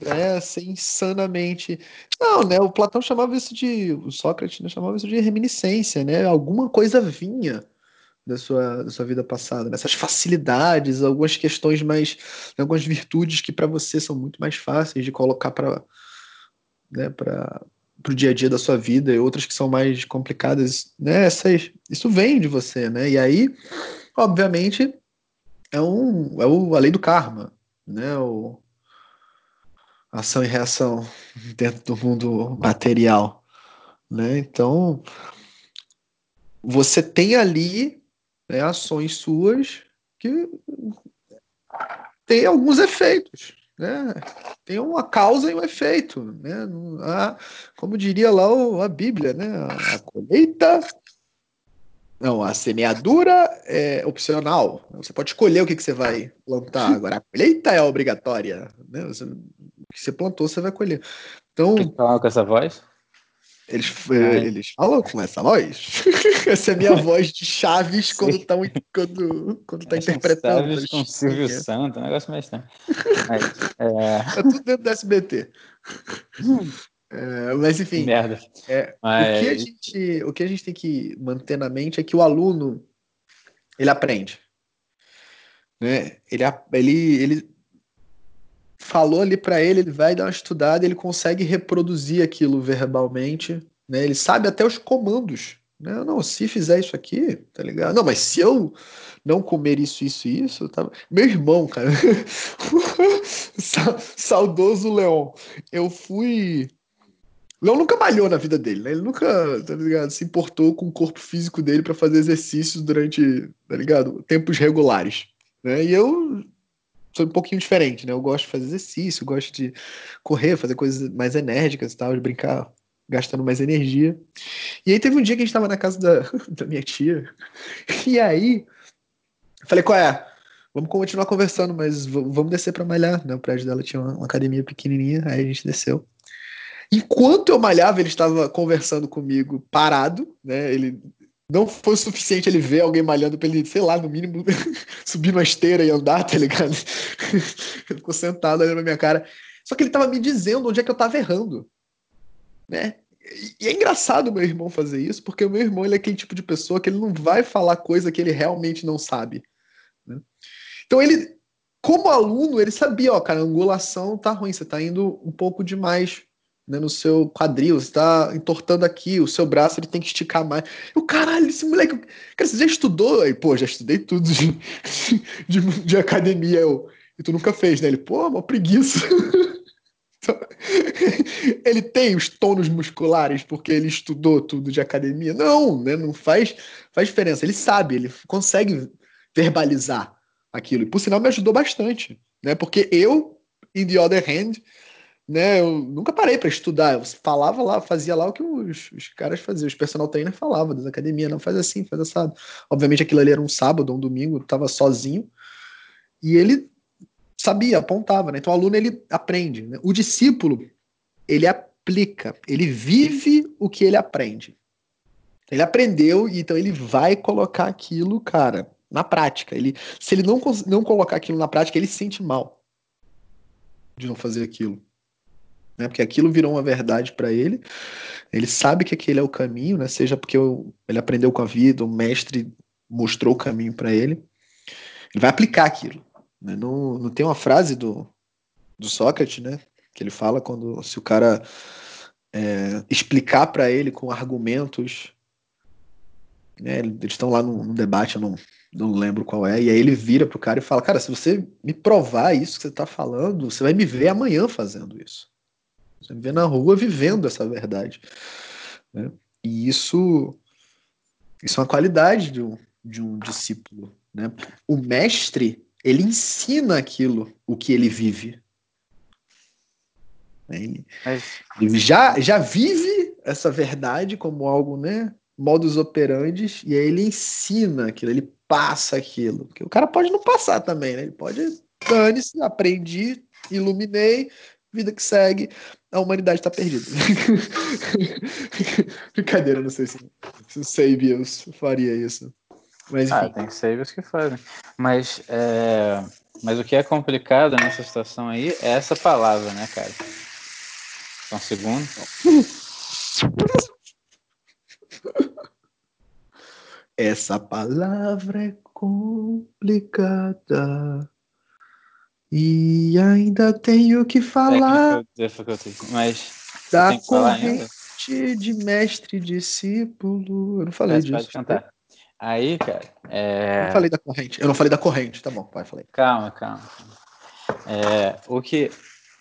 é, ser insanamente. Não, né? O Platão chamava isso de. O Sócrates né, chamava isso de reminiscência, né? Alguma coisa vinha da sua, da sua vida passada, nessas né? facilidades, algumas questões mais. algumas virtudes que para você são muito mais fáceis de colocar para. Né, para para o dia a dia da sua vida e outras que são mais complicadas, né? Essas, isso vem de você, né? E aí, obviamente, é, um, é o, a lei do karma, né? O, ação e reação dentro do mundo material, né? Então, você tem ali né, ações suas que têm alguns efeitos, né? Tem uma causa e um efeito, né? A, como diria lá o, a Bíblia, né? A, a colheita, não, a semeadura é opcional. Você pode escolher o que, que você vai plantar. Agora, a colheita é obrigatória. Né? Você que você plantou, você vai colher. Então. Falar com essa voz? Eles, eh, eles falam com essa voz. essa é a minha voz de Chaves quando tá, quando, quando tá interpretando. Chaves com Silvio Santos, um negócio mais estranho. é... é tudo dentro do SBT. É, mas enfim, Merda. É, mas... O, que a gente, o que a gente tem que manter na mente é que o aluno ele aprende. Né? Ele, ele, ele falou ali para ele, ele vai dar uma estudada, ele consegue reproduzir aquilo verbalmente, né? Ele sabe até os comandos, né? Não, se fizer isso aqui, tá ligado? Não, mas se eu não comer isso, isso isso, tá... meu irmão, cara, saudoso Leon, eu fui Leon nunca malhou na vida dele, né? Ele nunca, tá ligado, se importou com o corpo físico dele para fazer exercícios durante, tá ligado, tempos regulares, né? E eu sou um pouquinho diferente, né? Eu gosto de fazer exercício, gosto de correr, fazer coisas mais enérgicas e tal, de brincar gastando mais energia. E aí teve um dia que a gente tava na casa da, da minha tia, e aí falei, qual é? Vamos continuar conversando, mas vamos descer para malhar, né? O prédio dela tinha uma, uma academia pequenininha, aí a gente desceu. Enquanto eu malhava, ele estava conversando comigo parado, né? Ele não foi o suficiente ele ver alguém malhando pra ele, sei lá, no mínimo, subir uma esteira e andar, tá ligado? ele ficou sentado olhando na minha cara. Só que ele tava me dizendo onde é que eu tava errando, né? E é engraçado o meu irmão fazer isso, porque o meu irmão ele é aquele tipo de pessoa que ele não vai falar coisa que ele realmente não sabe. Né? Então ele, como aluno, ele sabia, ó, cara, angulação tá ruim, você tá indo um pouco demais né, no seu quadril, você tá entortando aqui, o seu braço ele tem que esticar mais. O caralho, esse moleque. Cara, você já estudou? Aí, pô, já estudei tudo de, de, de academia. Eu, e tu nunca fez, né? Ele, pô, uma preguiça. Então, ele tem os tônus musculares porque ele estudou tudo de academia? Não, né? Não faz, faz diferença. Ele sabe, ele consegue verbalizar aquilo. E por sinal me ajudou bastante, né? Porque eu, in the other hand, né? Eu nunca parei para estudar. Eu falava lá, fazia lá o que os, os caras faziam. Os personal trainer falavam das academias, não faz assim, faz assado. Obviamente aquilo ali era um sábado, um domingo, estava sozinho. E ele sabia, apontava, né? Então o aluno ele aprende. Né? O discípulo ele aplica, ele vive o que ele aprende. Ele aprendeu então ele vai colocar aquilo, cara, na prática. Ele, se ele não, não colocar aquilo na prática, ele se sente mal de não fazer aquilo né? Porque aquilo virou uma verdade para ele. Ele sabe que aquele é o caminho, né? Seja porque ele aprendeu com a vida, o mestre mostrou o caminho para ele. Ele vai aplicar aquilo. Né? Não, não tem uma frase do, do Sócrates, né? Que ele fala quando se o cara é, explicar para ele com argumentos, né? Eles estão lá no, no debate, eu não, não lembro qual é, e aí ele vira pro cara e fala: Cara, se você me provar isso que você tá falando, você vai me ver amanhã fazendo isso. Você vê na rua vivendo essa verdade. Né? E isso, isso é uma qualidade de um, de um discípulo. Né? O mestre, ele ensina aquilo, o que ele vive. Ele, ele já, já vive essa verdade como algo, né? Modus operandi, e aí ele ensina aquilo, ele passa aquilo. Porque o cara pode não passar também, né? Ele pode, dane-se, aprendi, iluminei, vida que segue, a humanidade está perdida. Brincadeira, não sei se, se o Sabius faria isso. Mas, ah, tem Sabius que fazem. Mas, é... mas o que é complicado nessa situação aí é essa palavra, né, cara? Só um segundo. Essa palavra é complicada. E ainda tenho que falar é, mas da corrente de mestre discípulo. Eu não falei disso. Pode cantar. Aí, cara. É... Eu não falei da corrente. Eu não falei da corrente, tá bom, vai, falei. Calma, calma. É, o que.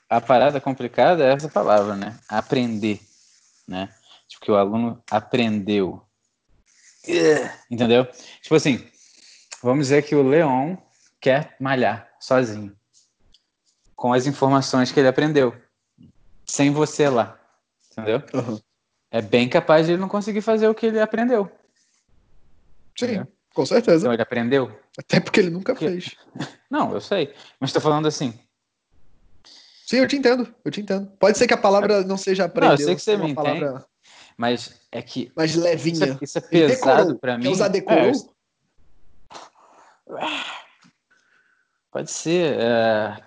A parada complicada é essa palavra, né? Aprender. Né? Tipo, que o aluno aprendeu. Entendeu? Tipo assim, vamos dizer que o Leon quer malhar sozinho com as informações que ele aprendeu, sem você lá, entendeu? Uhum. É bem capaz de ele não conseguir fazer o que ele aprendeu. Sim, entendeu? com certeza. Então ele aprendeu. Até porque ele nunca porque... fez. Não, eu sei. Mas estou falando assim. Sim, eu te entendo, eu te entendo. Pode ser que a palavra não seja aprendeu. Não, eu sei que você me palavra... entende, mas é que... Mais levinha. Isso é, isso é pesado para mim. Usar decorou? É, pode ser. É...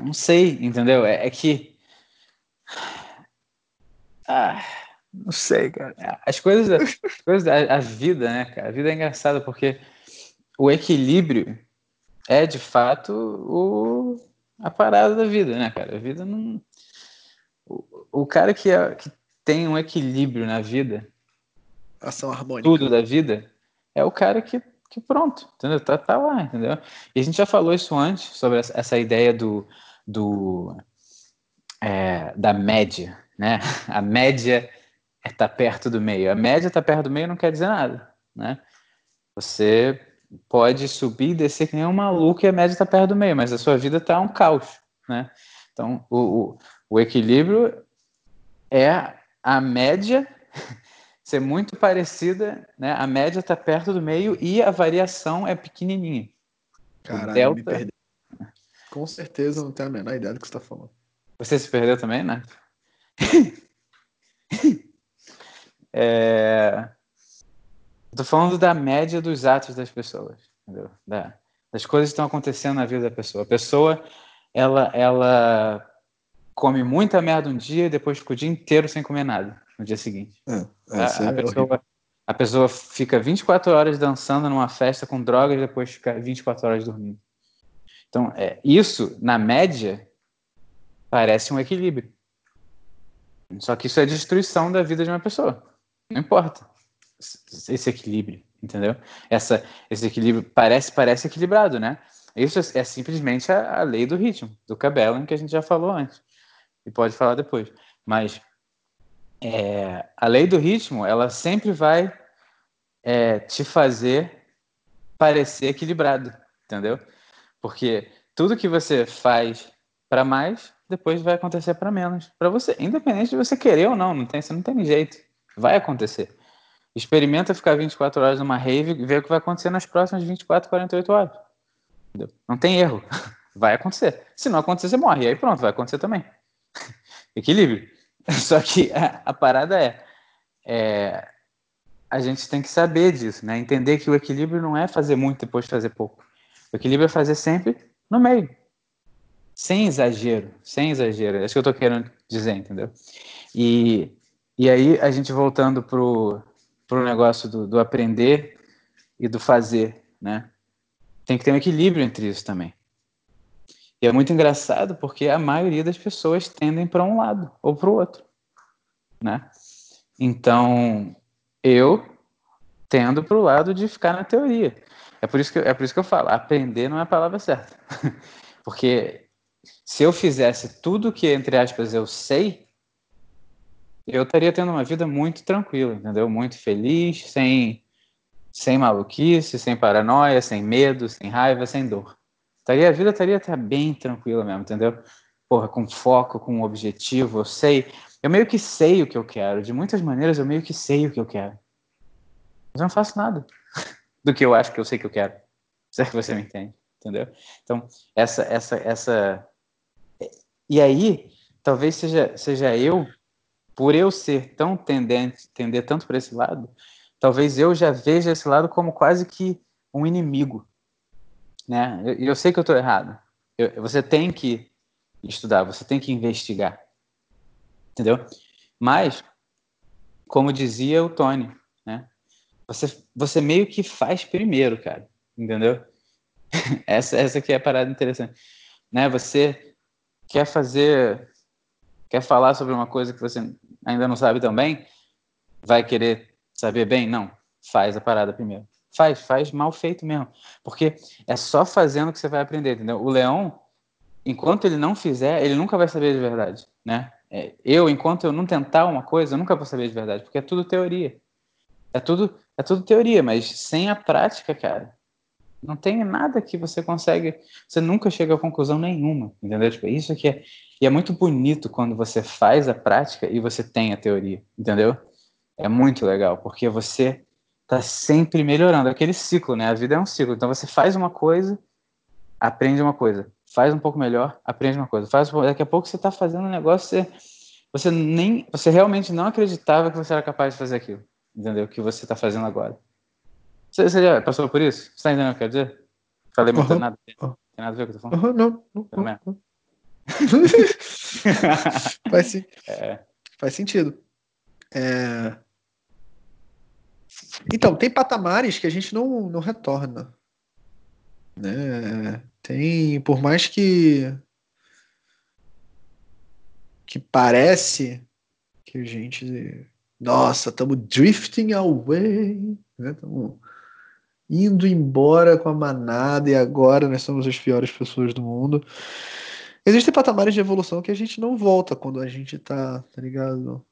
Não sei, entendeu? É, é que... Ah, não sei, cara. As coisas, as coisas a, a vida, né, cara? A vida é engraçada porque o equilíbrio é de fato o, a parada da vida, né, cara? A vida não. O, o cara que, é, que tem um equilíbrio na vida, ação harmônica, tudo da vida, é o cara que, que pronto, entendeu? Tá, tá lá, entendeu? E a gente já falou isso antes, sobre essa, essa ideia do. Do é, da média, né? A média é estar tá perto do meio. A média estar tá perto do meio não quer dizer nada, né? Você pode subir e descer que nem um maluco e a média está perto do meio, mas a sua vida está um caos, né? Então, o, o, o equilíbrio é a média ser muito parecida, né? A média está perto do meio e a variação é pequenininha. Caralho, delta... me. Com certeza não tenho a menor ideia do que você está falando. Você se perdeu também, né? é... Estou falando da média dos atos das pessoas, entendeu? Da, das coisas que estão acontecendo na vida da pessoa. A pessoa, ela, ela come muita merda um dia e depois fica o dia inteiro sem comer nada no dia seguinte. É, a, a, é pessoa, a pessoa fica 24 horas dançando numa festa com drogas e depois fica 24 horas dormindo. Então, é, isso, na média, parece um equilíbrio. Só que isso é destruição da vida de uma pessoa. Não importa esse equilíbrio, entendeu? Essa, esse equilíbrio parece parece equilibrado, né? Isso é, é simplesmente a, a, lei do ritmo, do Cabellan, que a gente já falou antes. E pode falar depois. Mas é, a lei do ritmo, ela sempre vai é, te fazer parecer equilibrado, entendeu? Porque tudo que você faz para mais, depois vai acontecer para menos, para você, independente de você querer ou não, não tem, você não tem jeito, vai acontecer. Experimenta ficar 24 horas numa rave e ver o que vai acontecer nas próximas 24, 48 horas. Entendeu? Não tem erro. Vai acontecer. Se não acontecer, você morre. E aí pronto, vai acontecer também. Equilíbrio. Só que a, a parada é, é, a gente tem que saber disso, né? Entender que o equilíbrio não é fazer muito depois de fazer pouco. O equilíbrio é fazer sempre no meio. Sem exagero. Sem exagero. É isso que eu tô querendo dizer, entendeu? E, e aí, a gente voltando pro, para o negócio do, do aprender e do fazer, né? Tem que ter um equilíbrio entre isso também. E é muito engraçado porque a maioria das pessoas tendem para um lado ou para o outro, né? Então, eu tendo para o lado de ficar na teoria. É por isso que é por isso que eu falo, aprender não é a palavra certa. porque se eu fizesse tudo que entre aspas eu sei, eu estaria tendo uma vida muito tranquila, entendeu? Muito feliz, sem, sem maluquice, sem paranoia, sem medo, sem raiva, sem dor. Taria, a vida estaria até bem tranquila mesmo, entendeu? Porra, com foco, com um objetivo, eu sei. Eu meio que sei o que eu quero. De muitas maneiras, eu meio que sei o que eu quero. Mas eu não faço nada do que eu acho que eu sei que eu quero. Será que você me entende? Entendeu? Então, essa, essa, essa. E aí, talvez seja, seja eu por eu ser tão tendente, tender tanto para esse lado, talvez eu já veja esse lado como quase que um inimigo, né? Eu, eu, sei que eu estou errado. Eu, você tem que estudar, você tem que investigar, entendeu? Mas, como dizia o Tony? Você, você meio que faz primeiro, cara, entendeu? essa, essa aqui é a parada interessante, né? Você quer fazer, quer falar sobre uma coisa que você ainda não sabe também, vai querer saber bem? Não, faz a parada primeiro. Faz, faz mal feito mesmo. Porque é só fazendo que você vai aprender, entendeu? O leão, enquanto ele não fizer, ele nunca vai saber de verdade, né? É, eu, enquanto eu não tentar uma coisa, eu nunca vou saber de verdade, porque é tudo teoria. É tudo, é tudo teoria, mas sem a prática, cara, não tem nada que você consegue, você nunca chega a conclusão nenhuma, entendeu? Tipo, isso aqui é, e é muito bonito quando você faz a prática e você tem a teoria, entendeu? É muito legal, porque você está sempre melhorando. Aquele ciclo, né? A vida é um ciclo. Então você faz uma coisa aprende uma coisa, faz um pouco melhor, aprende uma coisa, faz daqui a pouco você está fazendo um negócio, você, você nem, você realmente não acreditava que você era capaz de fazer aquilo, entendeu? O que você está fazendo agora. Você, você, já passou por isso? Você está entendendo o que eu quero dizer? Falei muito uhum. nada, tem nada a ver com o que eu tô falando? Uhum, não, não, não, não. faz, sim. É. faz sentido. É... Então, tem patamares que a gente não, não retorna. Né? Tem, por mais que que parece que a gente, nossa, estamos drifting away, estamos né? indo embora com a manada e agora nós somos as piores pessoas do mundo. Existem patamares de evolução que a gente não volta quando a gente tá, tá ligado?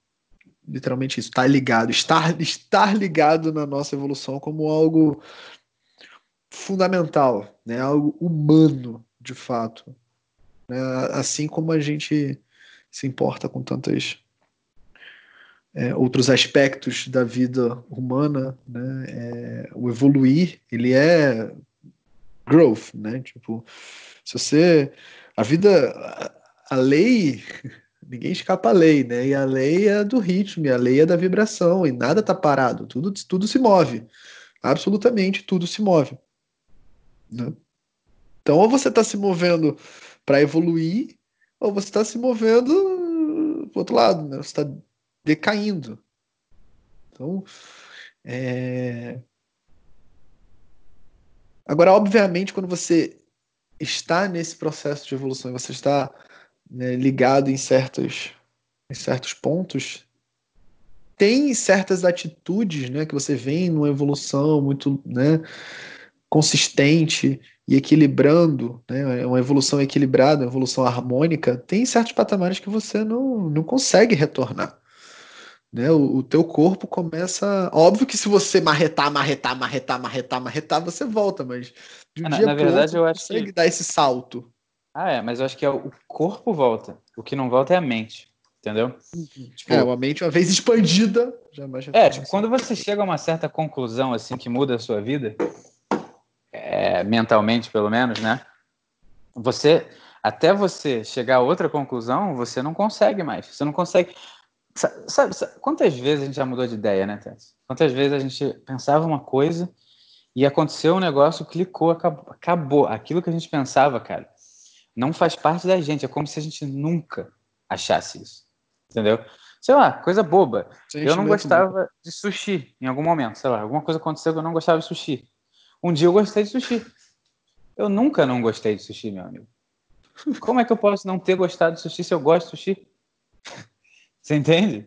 Literalmente isso, tá ligado, estar, estar ligado na nossa evolução como algo fundamental, né? algo humano, de fato. Né? Assim como a gente se importa com tantas é, outros aspectos da vida humana, né? É, o evoluir, ele é growth, né? Tipo, se você a vida, a, a lei, ninguém escapa à lei, né? E a lei é do ritmo, e a lei é da vibração, e nada está parado, tudo, tudo se move, absolutamente tudo se move. Né? Então, ou você está se movendo para evoluir, ou você está se movendo para outro lado, né? Você está decaindo. Então, é... Agora, obviamente, quando você está nesse processo de evolução, você está né, ligado em certos, em certos pontos, tem certas atitudes né, que você vem numa evolução muito né, consistente e equilibrando, né, uma evolução equilibrada, uma evolução harmônica, tem certos patamares que você não, não consegue retornar. Né? O, o teu corpo começa. Óbvio que se você marretar, marretar, marretar, marretar, marretar, você volta, mas de um ah, na, dia na verdade, outro, eu acho consegue que... dar esse salto. Ah, é, mas eu acho que é o corpo volta. O que não volta é a mente. Entendeu? Uhum. Tipo, é, a mente, uma vez expandida, jamais É, tipo, quando você chega a uma certa conclusão, assim, que muda a sua vida, é, mentalmente pelo menos, né? Você, até você chegar a outra conclusão, você não consegue mais. Você não consegue. Sabe, sabe quantas vezes a gente já mudou de ideia, né, Tess? Quantas vezes a gente pensava uma coisa e aconteceu um negócio, clicou, acabou, acabou. Aquilo que a gente pensava, cara, não faz parte da gente. É como se a gente nunca achasse isso. Entendeu? Sei lá, coisa boba. eu não gostava de sushi em algum momento, sei lá, alguma coisa aconteceu que eu não gostava de sushi. Um dia eu gostei de sushi. Eu nunca não gostei de sushi, meu amigo. Como é que eu posso não ter gostado de sushi se eu gosto de sushi? Você entende?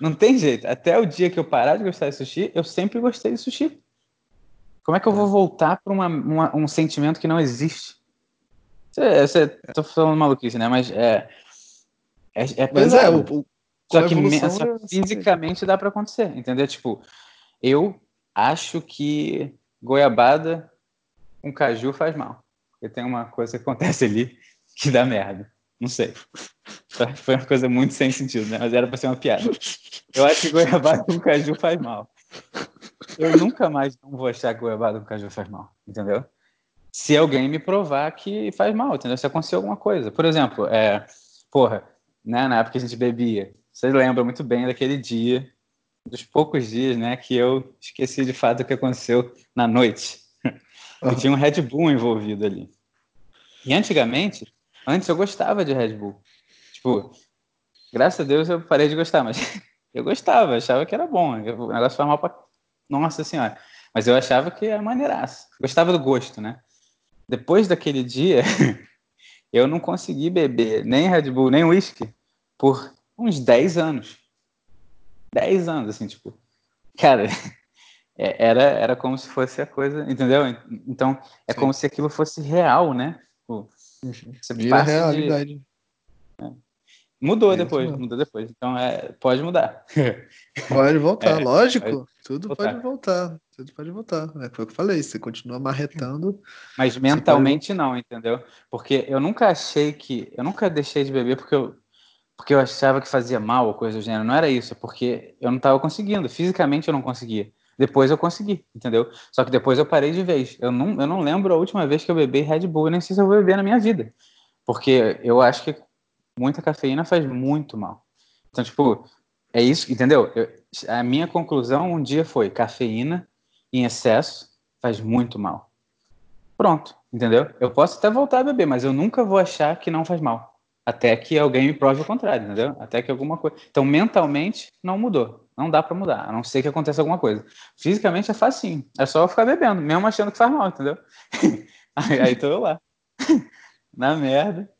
Não tem jeito. Até o dia que eu parar de gostar de sushi, eu sempre gostei de sushi. Como é que eu vou voltar para um sentimento que não existe? Você, você, tô falando maluquice, né? Mas é. É, é Mas é, o, o, só que só é fisicamente dá para acontecer, entendeu? Tipo, eu acho que goiabada com caju faz mal. Porque tem uma coisa que acontece ali que dá merda. Não sei. Foi uma coisa muito sem sentido, né? Mas era para ser uma piada. Eu acho que goiabada com caju faz mal. Eu nunca mais não vou achar que goiabada com caju faz mal, entendeu? Se alguém me provar que faz mal, entendeu? Se acontecer alguma coisa. Por exemplo, é, porra, né, na época que a gente bebia, você lembra muito bem daquele dia, dos poucos dias, né, que eu esqueci de fato o que aconteceu na noite. Uhum. tinha um Red Bull envolvido ali. E antigamente, Antes eu gostava de Red Bull. Tipo, graças a Deus eu parei de gostar, mas eu gostava, achava que era bom. O negócio foi mal pra. Nossa Senhora. Mas eu achava que era maneiraço. Gostava do gosto, né? Depois daquele dia, eu não consegui beber nem Red Bull, nem whisky por uns 10 anos. 10 anos, assim, tipo. Cara, é, era, era como se fosse a coisa, entendeu? Então, é Sim. como se aquilo fosse real, né? Tipo, você Vira realidade. De... É. Mudou é depois, mudou depois. Então é, pode mudar. Pode voltar, é, lógico. Pode tudo voltar. pode voltar. Tudo pode voltar. É, foi o que eu falei. Você continua marretando. Mas mentalmente pode... não, entendeu? Porque eu nunca achei que. Eu nunca deixei de beber porque eu, porque eu achava que fazia mal ou coisa do gênero. Não era isso, é porque eu não estava conseguindo. Fisicamente eu não conseguia. Depois eu consegui, entendeu? Só que depois eu parei de vez. Eu não, eu não lembro a última vez que eu bebi Red Bull, nem sei se eu vou beber na minha vida. Porque eu acho que muita cafeína faz muito mal. Então, tipo, é isso, entendeu? Eu, a minha conclusão um dia foi: cafeína em excesso faz muito mal. Pronto, entendeu? Eu posso até voltar a beber, mas eu nunca vou achar que não faz mal. Até que alguém me prove o contrário, entendeu? Até que alguma coisa. Então, mentalmente, não mudou. Não dá para mudar, a não ser que aconteça alguma coisa. Fisicamente é facinho. É só eu ficar bebendo, mesmo achando que faz mal, entendeu? aí, aí tô eu lá. Na merda.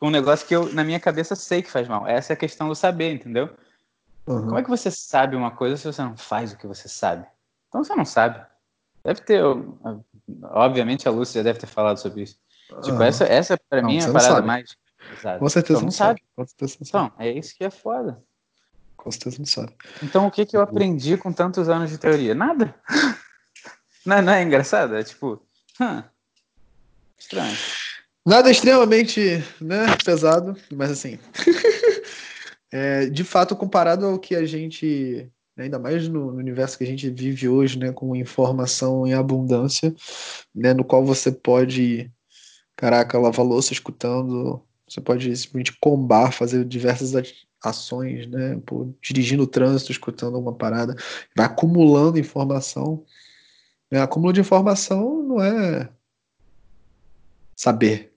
Com um negócio que eu, na minha cabeça, sei que faz mal. Essa é a questão do saber, entendeu? Uhum. Como é que você sabe uma coisa se você não faz o que você sabe? Então você não sabe. Deve ter. Obviamente a Lúcia já deve ter falado sobre isso. Uhum. Tipo, essa, essa para mim é a parada mais. Exato. Com certeza então, não, sabe. sabe. Com certeza não então, é isso que é foda. Com certeza não sabe. Então o que, que eu aprendi com tantos anos de teoria? Nada. Não, não é engraçado? É tipo. Hum, estranho. Nada extremamente né, pesado, mas assim. é, de fato, comparado ao que a gente, né, ainda mais no, no, universo que a gente vive hoje, né, com informação em abundância, né, no qual você pode, caraca, lavar louça escutando, você pode simplesmente combar, fazer diversas ações, né, pô, dirigindo o trânsito, escutando alguma parada, vai acumulando informação. Né, acúmulo de informação não é saber,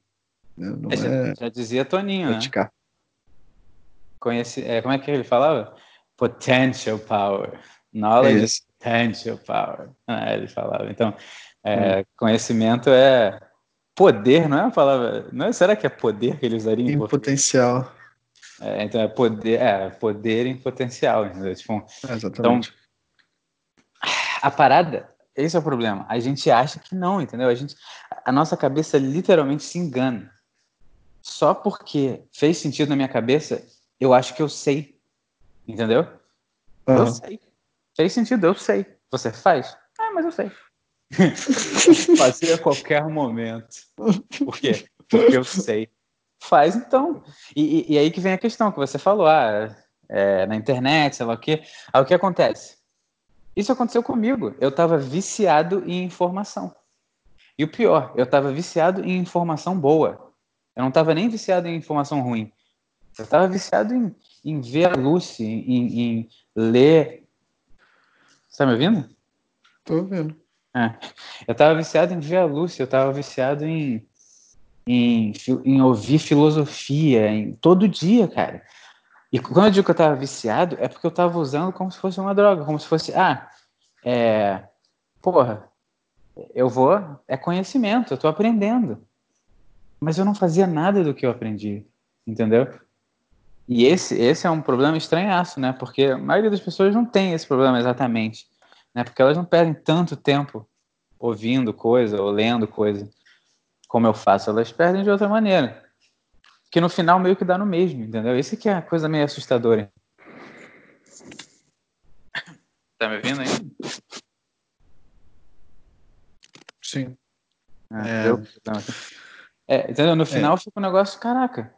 né? Não é, já, é já, dizia Toninho, né? praticar. né? Conhece, é, como é que ele falava? Potential power. Knowledge is potential power. Ah, ele falava. Então, é, hum. conhecimento é poder, não é uma palavra. Não é, será que é poder que ele usaria em, em potencial? É, então é poder, é poder em potencial. Entendeu? Tipo, exatamente. Então, a parada, esse é o problema. A gente acha que não, entendeu? A gente, a nossa cabeça literalmente se engana só porque fez sentido na minha cabeça, eu acho que eu sei. Entendeu? Uhum. Eu sei. Fez sentido, eu sei. Você faz? Ah, mas eu sei. Fazer a qualquer momento. Por quê? Porque eu sei. Faz então. E, e, e aí que vem a questão que você falou, ah, é, na internet, sei lá o quê. Aí o que acontece? Isso aconteceu comigo. Eu estava viciado em informação. E o pior, eu estava viciado em informação boa. Eu não estava nem viciado em informação ruim. Eu estava viciado em, em ver a Lucy, em, em ler. Você tá me ouvindo? Tô ouvindo. É. Eu estava viciado em ver a Lucy, eu estava viciado em, em, em ouvir filosofia em, todo dia, cara. E quando eu digo que eu estava viciado, é porque eu estava usando como se fosse uma droga, como se fosse, ah, é, porra, eu vou, é conhecimento, eu estou aprendendo mas eu não fazia nada do que eu aprendi, entendeu? E esse, esse é um problema estranhaço, né? Porque a maioria das pessoas não tem esse problema exatamente, né? Porque elas não perdem tanto tempo ouvindo coisa ou lendo coisa como eu faço, elas perdem de outra maneira. Que no final meio que dá no mesmo, entendeu? Esse que é a coisa meio assustadora. Tá me ouvindo aí? Sim. Ah, é... É, entendeu? No final é. fica um negócio, caraca.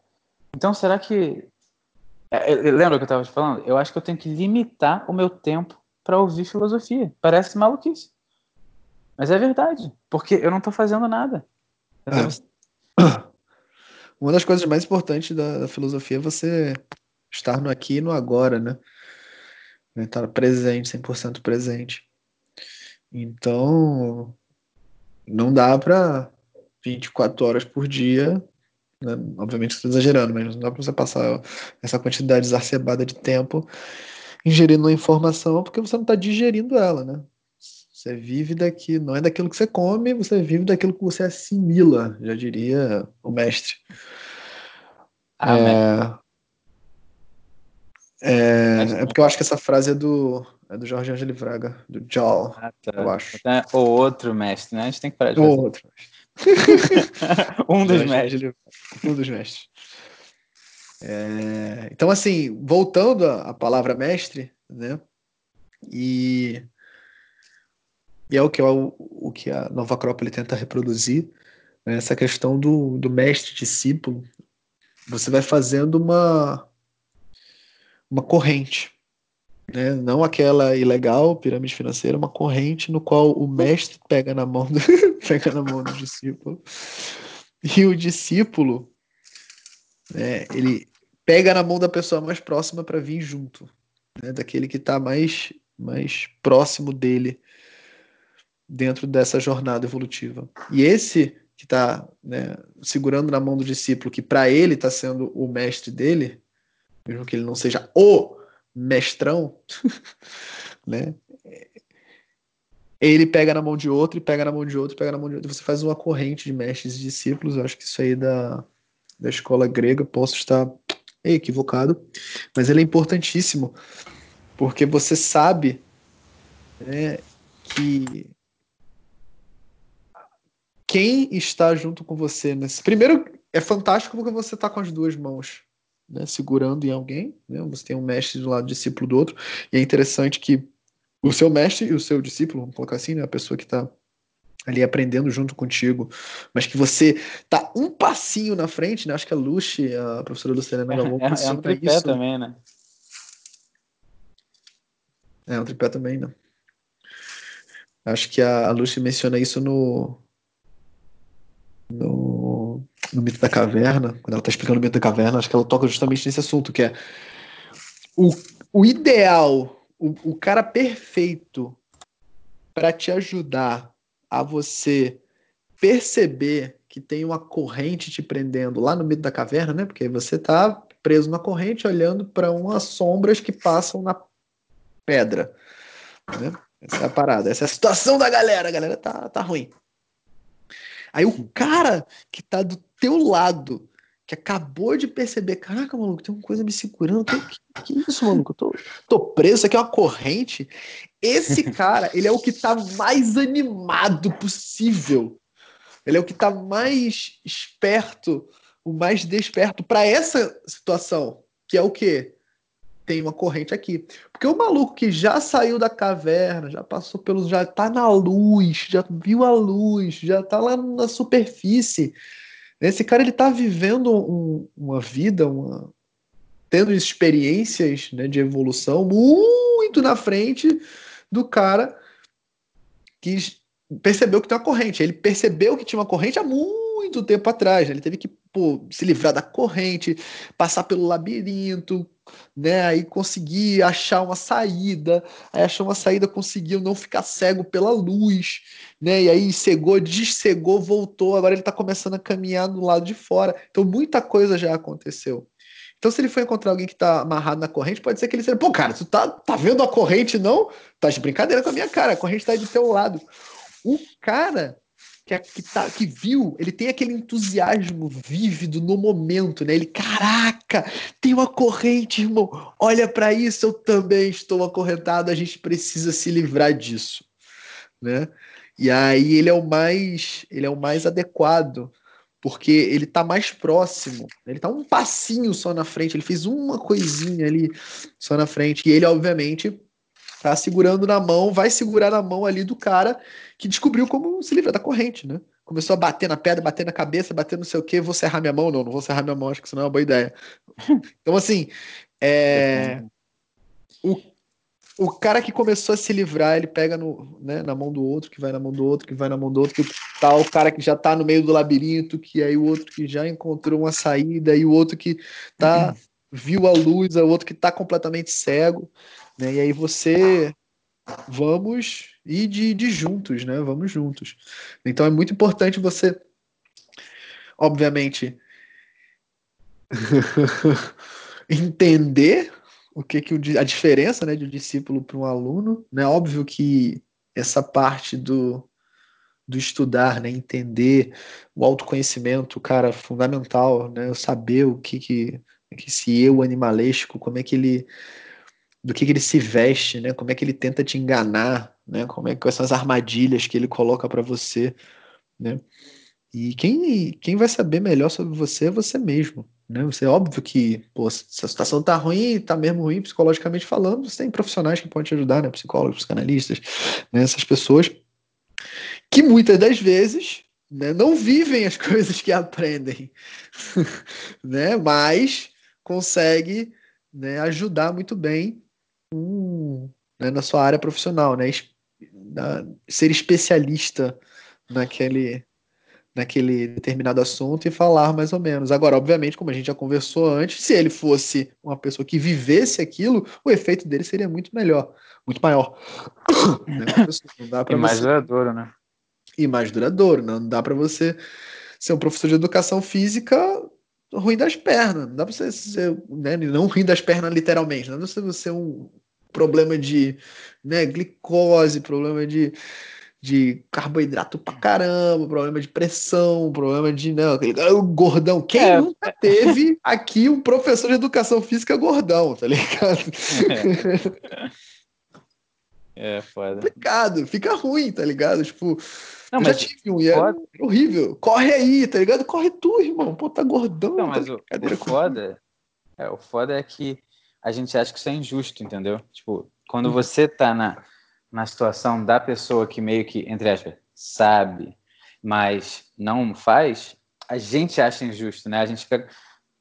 Então será que. É, é lembra o que eu estava te falando? Eu acho que eu tenho que limitar o meu tempo para ouvir filosofia. Parece maluquice. Mas é verdade. Porque eu não estou fazendo nada. É. Uma das coisas mais importantes da, da, filosofia é você estar no aqui e no agora, né? Estar presente, 100% presente. Então, não dá para 24 horas por dia. Né? Obviamente estou exagerando, mas não dá para você passar essa quantidade exacerbada de tempo ingerindo uma informação porque você não está digerindo ela, né? Você vive daqui, não é daquilo que você come, você vive daquilo que você assimila, já diria o mestre. Ah, é... É, é, porque eu acho que essa frase é do, é do Jorge Angeli Fraga, do Jal, ah, tá. eu acho. É, o outro mestre, né? A gente tem que parar de O outro mestre. um dos mestres. Um dos mestres. É, então, assim, voltando à palavra mestre, né? E, e é o que, é o, o que a Nova Acrópole tenta reproduzir, né? essa questão do, do mestre-discípulo. Você vai fazendo uma, uma corrente. né? não aquela ilegal, pirâmide financeira, uma corrente no qual o mestre pega na mão do, pega na mão do discípulo. E o discípulo, né, ele pega na mão da pessoa mais próxima para vir junto, né, daquele que está mais, mais próximo dele dentro dessa jornada evolutiva. E esse que está né, segurando na mão do discípulo, que para ele está sendo o mestre dele, mesmo que ele não seja o mestrão, né? Ele pega na mão de outro e pega na mão de outro, pega na mão de outro. Você faz uma corrente de mestres e discípulos. Eu acho que isso aí da, da escola grega, posso estar equivocado, mas ele é importantíssimo porque você sabe né, que quem está junto com você nesse. Primeiro, é fantástico porque você está com as duas mãos né, segurando em alguém, né? você tem um mestre de um lado, discípulo do outro, e é interessante que o seu mestre e o seu discípulo, vamos colocar assim, né, a pessoa que está ali aprendendo junto contigo, mas que você tá um passinho na frente, né? Acho que a Lucy, a professora Luciana Galvão, é, é, é um tripé isso. também, né? É um tripé também, né? Acho que a, a Lucy menciona isso no, no, no mito da caverna, quando ela está explicando o mito da caverna, acho que ela toca justamente nesse assunto, que é o, o ideal, o, o cara perfeito para te ajudar a você perceber que tem uma corrente te prendendo lá no mito da caverna, né? Porque você está preso na corrente olhando para umas sombras que passam na pedra. Né? Essa é a parada, essa é a situação da galera. A galera tá, tá ruim. Aí o cara que tá do teu lado, que acabou de perceber, caraca, maluco, tem uma coisa me segurando. Que, que isso, maluco? Eu tô, tô preso, isso aqui é uma corrente. Esse cara, ele é o que tá mais animado possível. Ele é o que tá mais esperto, o mais desperto para essa situação, que é o quê? tem uma corrente aqui. Porque o maluco que já saiu da caverna, já passou pelos. já tá na luz, já viu a luz, já tá lá na superfície. Esse cara ele tá vivendo um, uma vida, uma, tendo experiências né, de evolução muito na frente do cara que percebeu que tem uma corrente. Ele percebeu que tinha uma corrente há muito tempo atrás. Né? Ele teve que pô, se livrar da corrente, passar pelo labirinto, né? Aí conseguir achar uma saída, aí achou uma saída, conseguiu não ficar cego pela luz, né? E aí cegou, descegou, voltou, agora ele está começando a caminhar do lado de fora. Então muita coisa já aconteceu. Então, se ele for encontrar alguém que está amarrado na corrente, pode ser que ele seja, pô, cara, tu tá, tá vendo a corrente, não? Tá de brincadeira com a minha cara, a corrente está do teu lado. O cara que, que, tá, que viu, ele tem aquele entusiasmo vívido no momento, né? Ele, caraca, tem uma corrente, irmão. Olha para isso, eu também estou acorrentado, a gente precisa se livrar disso, né? E aí ele é o mais, ele é o mais adequado, porque ele está mais próximo, ele está um passinho só na frente, ele fez uma coisinha ali só na frente, e ele obviamente tá segurando na mão, vai segurar na mão ali do cara que descobriu como se livrar da corrente, né? Começou a bater na pedra, bater na cabeça, bater não sei o que, vou serrar minha mão? Não, não vou serrar minha mão, acho que isso não é uma boa ideia. Então, assim, é... o, o cara que começou a se livrar, ele pega no, né, na mão do outro, que vai na mão do outro, que vai na mão do outro, que tá o cara que já tá no meio do labirinto, que aí o outro que já encontrou uma saída, e o outro que tá viu a luz, o outro que tá completamente cego. Né? E aí você vamos ir de, de juntos, né? Vamos juntos. Então é muito importante você, obviamente, entender o que, que o, a diferença né, de um discípulo para um aluno. Né? Óbvio que essa parte do, do estudar, né, entender o autoconhecimento, cara, fundamental, né, saber o que que, que esse eu animalesco, como é que ele do que, que, ele se veste, né? Como é que ele tenta te enganar, né? Como é que são as armadilhas que ele coloca para você, né? E quem, quem vai saber melhor sobre você é você mesmo, né? Você é óbvio que, pô, se a situação tá ruim, tá mesmo ruim psicologicamente falando, você tem profissionais que podem te ajudar, né? Psicólogos, psicanalistas, né? Essas pessoas que muitas das vezes né, não vivem as coisas que aprendem, né? Mas consegue né, ajudar muito bem um, né, na sua área profissional, né? Na, ser especialista naquele, naquele determinado assunto e falar mais ou menos. Agora, obviamente, como a gente já conversou antes, se ele fosse uma pessoa que vivesse aquilo, o efeito dele seria muito melhor, muito maior. Né, e mais você... duradouro, né? E mais duradouro, não dá para você ser um professor de educação física ruim das pernas. Não dá para você ser, né, não ruim das pernas literalmente, não dá para você ser um problema de né, glicose, problema de de carboidrato pra caramba, problema de pressão, problema de não, aquele gordão. Quem é. nunca teve aqui um professor de educação física gordão, tá ligado? É, é foda. Complicado, fica ruim, tá ligado? Tipo, não, eu já tive um e é horrível. Corre aí, tá ligado? Corre tu, irmão. Pô, tá gordão. Não, tá mas o, o foda, é, o foda é que a gente acha que isso é injusto, entendeu? Tipo, quando uhum. você tá na na situação da pessoa que meio que, entre aspas, sabe, mas não faz, a gente acha injusto, né? A gente fica,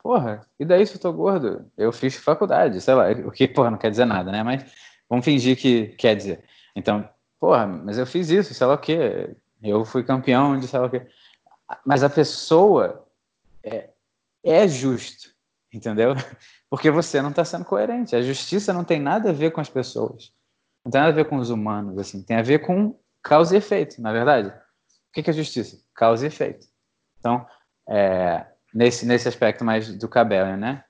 porra, e daí se eu tô gordo? Eu fiz faculdade, sei lá, o que, porra, não quer dizer nada, né? Mas vamos fingir que quer dizer. Então, porra, mas eu fiz isso, sei lá o quê, eu fui campeão de sei lá o quê. Mas a pessoa é, é justo, entendeu? Porque você não está sendo coerente. A justiça não tem nada a ver com as pessoas. Não tem nada a ver com os humanos, assim. Tem a ver com causa e efeito, na é verdade. O que é justiça? Causa e efeito. Então, é, nesse, nesse aspecto mais do Cabel, né?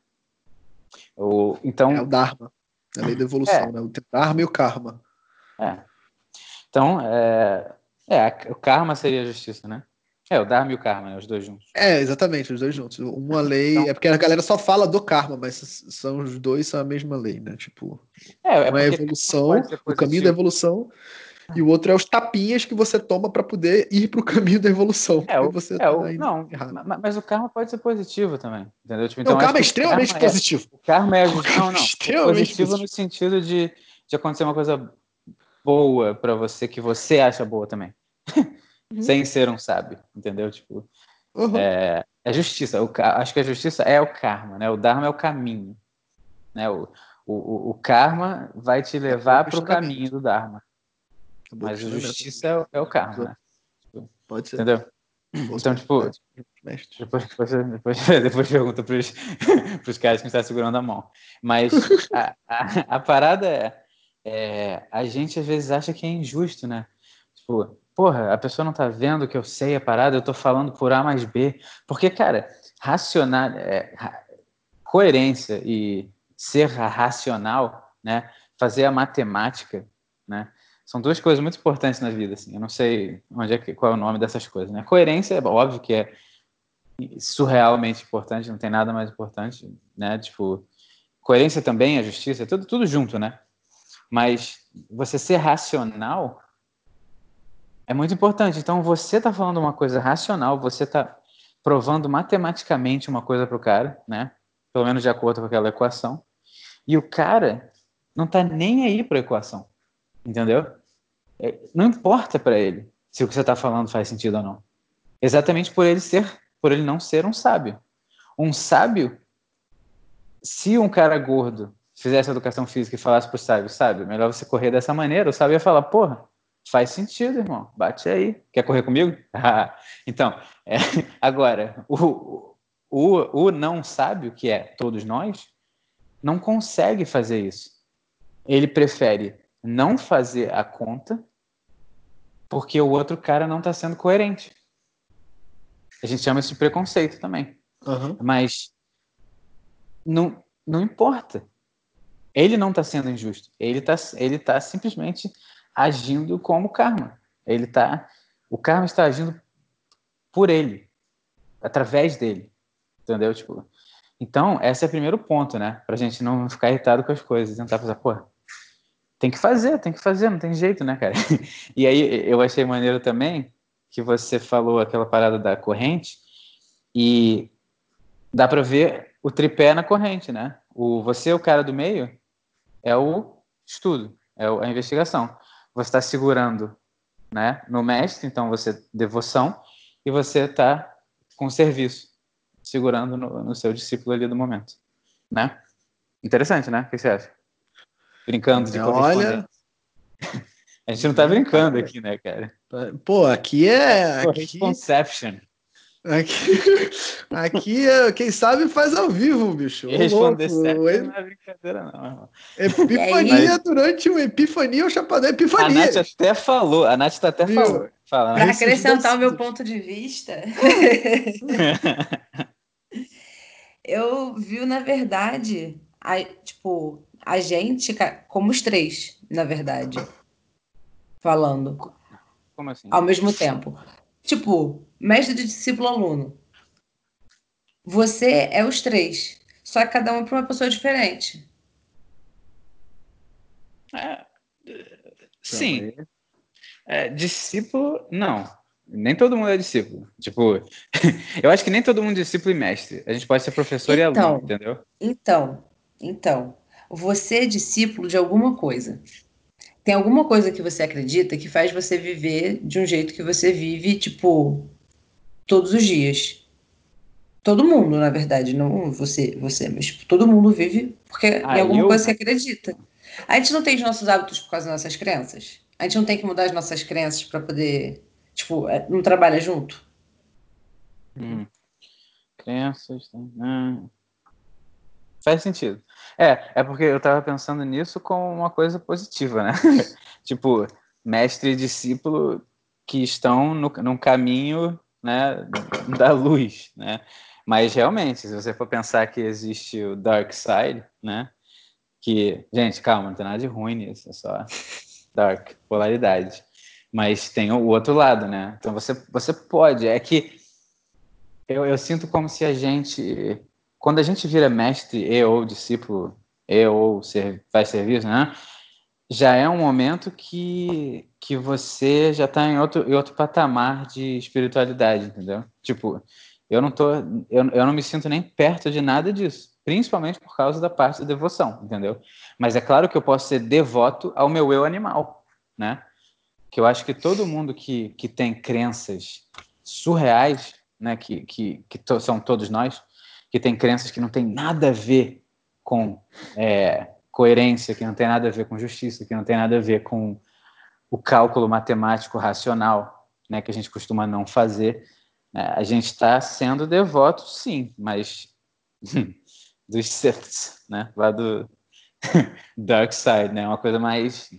O, então, é o Dharma. É a lei da evolução, é, né? O Dharma e o Karma. É. Então, é, é, o Karma seria a justiça, né? É, o Dharma e o Karma, né? os dois juntos. É, exatamente, os dois juntos. Uma lei. Então, é porque a galera só fala do Karma, mas são os dois são a mesma lei, né? Tipo, é, é uma é a evolução, o caminho da evolução, e o outro é os tapinhas que você toma para poder ir para o caminho da evolução. É, o, você é, tá o, não, errado. mas o karma pode ser positivo também, entendeu? Tipo, então, não, o karma é extremamente karma positivo. É, o karma é, o karma não, não, positivo, positivo no sentido de, de acontecer uma coisa boa para você que você acha boa também. Uhum. sem ser um sábio, entendeu? Tipo, uhum. é, é, justiça. O, acho que a justiça é o karma, né? O dharma é o caminho, né? O, o, o karma vai te levar para o caminho do dharma. Mas a justiça é, é, o karma, né? Pode ser. Entendeu? Então, tipo, depois, depois, depois, depois pergunta para os caras que estão segurando a mão. Mas a, a, a parada é, é, a gente às vezes acha que é injusto, né? Tipo, porra, a pessoa não tá vendo que eu sei a parada, eu tô falando por A mais B. Porque, cara, racional, é, coerência e ser racional, né? Fazer a matemática, né? São duas coisas muito importantes na vida, assim. Eu não sei onde é que, qual é o nome dessas coisas, né? Coerência é óbvio que é surrealmente importante, não tem nada mais importante, né? Tipo, coerência também, a justiça, é tudo, tudo junto, né? Mas você ser racional é muito importante. Então, você está falando uma coisa racional, você está provando matematicamente uma coisa para o cara, né? Pelo menos de acordo com aquela equação. E o cara não está nem aí para a equação, entendeu? É, não importa para ele se o que você está falando faz sentido ou não. Exatamente por ele ser, por ele não ser um sábio. Um sábio, se um cara gordo fizesse educação física e falasse para o sábio, sábio, melhor você correr dessa maneira, o sábio ia falar, porra, Faz sentido, irmão. Bate aí. Quer correr comigo? então, é, agora, o, o, o não sábio, que é todos nós, não consegue fazer isso. Ele prefere não fazer a conta porque o outro cara não está sendo coerente. A gente chama isso de preconceito também. Uhum. Mas não, não importa. Ele não está sendo injusto. Ele está ele tá simplesmente agindo como karma. Ele tá, o karma está agindo por ele, através dele, entendeu? Tipo, então esse é o primeiro ponto, né? Para gente não ficar irritado com as coisas, tentar fazer, pô, tem que fazer, tem que fazer, não tem jeito, né, cara? E aí eu achei maneiro também que você falou aquela parada da corrente e dá para ver o tripé na corrente, né? O você, o cara do meio, é o estudo, é a investigação você está segurando né, no mestre, então você devoção, e você está com serviço, segurando no, no, seu discípulo ali do momento. Né? Interessante, né? O que você acha? Brincando de Olha... A gente não tá brincando aqui, né, cara? Pô, aqui é. Aqui... Conception. Aqui, aqui, é, quem sabe faz ao vivo, bicho. responder certo não é brincadeira, não. Epifania durante o Epifania, o Chapadão Epifania. A Nath até falou, a Nath até Viu? falou. Fala, Para acrescentar o meu ponto de vista, eu vi, na verdade, a, tipo, a gente como os três, na verdade, falando. Como assim? Ao mesmo tempo. Tipo, mestre de discípulo aluno. Você é os três, só que cada um é para uma pessoa diferente. É, sim. É, discípulo, não. Nem todo mundo é discípulo. Tipo, eu acho que nem todo mundo é discípulo e mestre. A gente pode ser professor então, e aluno, entendeu? Então, então, você é discípulo de alguma coisa. Tem alguma coisa que você acredita que faz você viver de um jeito que você vive, tipo, todos os dias. Todo mundo, na verdade, não você, você, mas tipo, todo mundo vive porque ah, em alguma eu... coisa você acredita. A gente não tem os nossos hábitos por causa das nossas crenças. A gente não tem que mudar as nossas crenças para poder, tipo, é, não trabalha junto. Hum. Crenças, hum. Faz sentido. É, é porque eu tava pensando nisso como uma coisa positiva, né? tipo, mestre e discípulo que estão no, num caminho né, da luz, né? Mas realmente, se você for pensar que existe o dark side, né? Que, gente, calma, não tem nada de ruim nisso, é só dark, polaridade. Mas tem o outro lado, né? Então você, você pode, é que eu, eu sinto como se a gente, quando a gente vira mestre e ou discípulo, e ou ser, faz serviço, né? já é um momento que, que você já está em outro, em outro patamar de espiritualidade, entendeu? Tipo, eu não tô, eu, eu não me sinto nem perto de nada disso, principalmente por causa da parte da devoção, entendeu? Mas é claro que eu posso ser devoto ao meu eu animal, né? Que eu acho que todo mundo que, que tem crenças surreais, né? Que, que, que to, são todos nós, que tem crenças que não tem nada a ver com é, coerência, que não tem nada a ver com justiça, que não tem nada a ver com o cálculo matemático racional, né, que a gente costuma não fazer. Né? A gente está sendo devoto, sim, mas dos certos, né, lá do dark side, né, uma coisa mais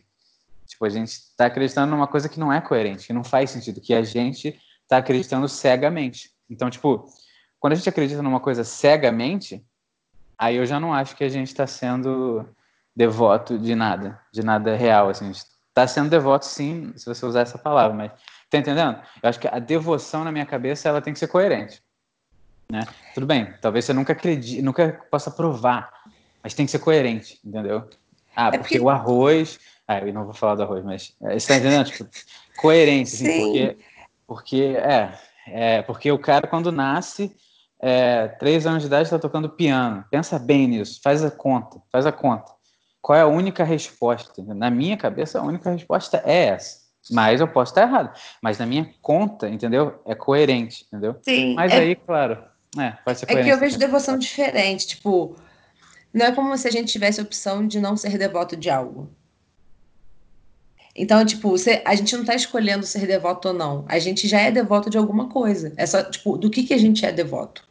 tipo a gente está acreditando numa coisa que não é coerente, que não faz sentido, que a gente está acreditando cegamente. Então, tipo, quando a gente acredita numa coisa cegamente, aí eu já não acho que a gente está sendo devoto de nada, de nada real, assim. Está sendo devoto, sim, se você usar essa palavra, mas tá entendendo? Eu acho que a devoção na minha cabeça ela tem que ser coerente, né? Tudo bem, talvez você nunca acredite, nunca possa provar, mas tem que ser coerente, entendeu? Ah, é porque, porque... o arroz, ah, eu não vou falar do arroz, mas é, você tá entendendo? tipo, coerente, assim, porque, porque é, é, porque o cara quando nasce é, três anos de idade está tocando piano. Pensa bem nisso, faz a conta, faz a conta qual é a única resposta? Na minha cabeça, a única resposta é essa. Mas eu posso estar errado. Mas na minha conta, entendeu? É coerente, entendeu? Sim. Mas é... aí, claro, é, pode ser coerente. É que eu vejo devoção diferente. Tipo, não é como se a gente tivesse a opção de não ser devoto de algo. Então, tipo, você, a gente não está escolhendo ser devoto ou não. A gente já é devoto de alguma coisa. É só, tipo, do que, que a gente é devoto?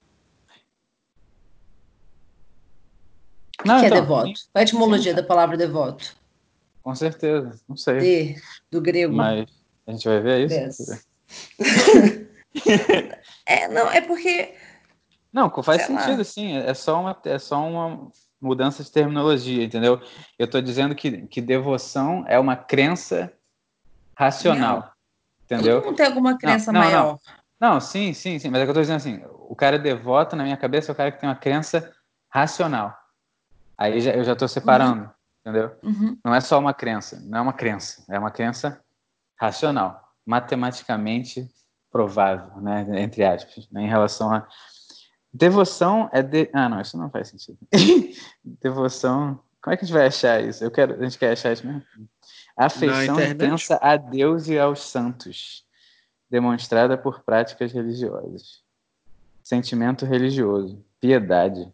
O que, é então, é devoto? Qual é a etimologia sim. da palavra devoto? Com certeza, não sei. De, do grego. Mas a gente vai ver isso? é, não, é porque. Não, faz sentido, lá. sim. É só, uma, é só uma mudança de terminologia, entendeu? Eu estou dizendo que, que devoção é uma crença racional. Não. Entendeu? Todo mundo tem alguma crença não, não, maior. Não. não, sim, sim, sim. Mas é que eu estou dizendo assim: o cara é devoto, na minha cabeça, é o cara que tem uma crença racional. Aí já, eu já estou separando, uhum. entendeu? Uhum. Não é só uma crença, não é uma crença, é uma crença racional, matematicamente provável, né? Entre aspas, né? em relação a devoção é de... ah não, isso não faz sentido. devoção, como é que a gente vai achar isso? Eu quero, a gente quer achar isso mesmo. Afeição intensa a Deus e aos santos, demonstrada por práticas religiosas. Sentimento religioso, piedade,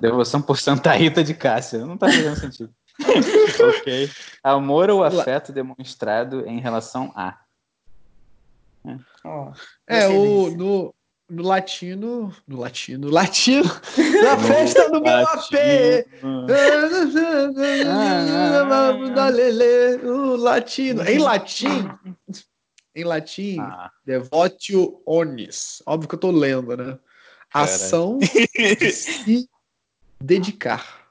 Devoção por Santa Rita de Cássia. Não tá fazendo sentido. ok. Amor ou afeto demonstrado em relação a. É, é o, no, no latino, no latino, latino, na festa do meu AP, da Lele, o latino, em latim, em latim, ah. devotio onis, óbvio que eu tô lendo, né? Ação de se dedicar,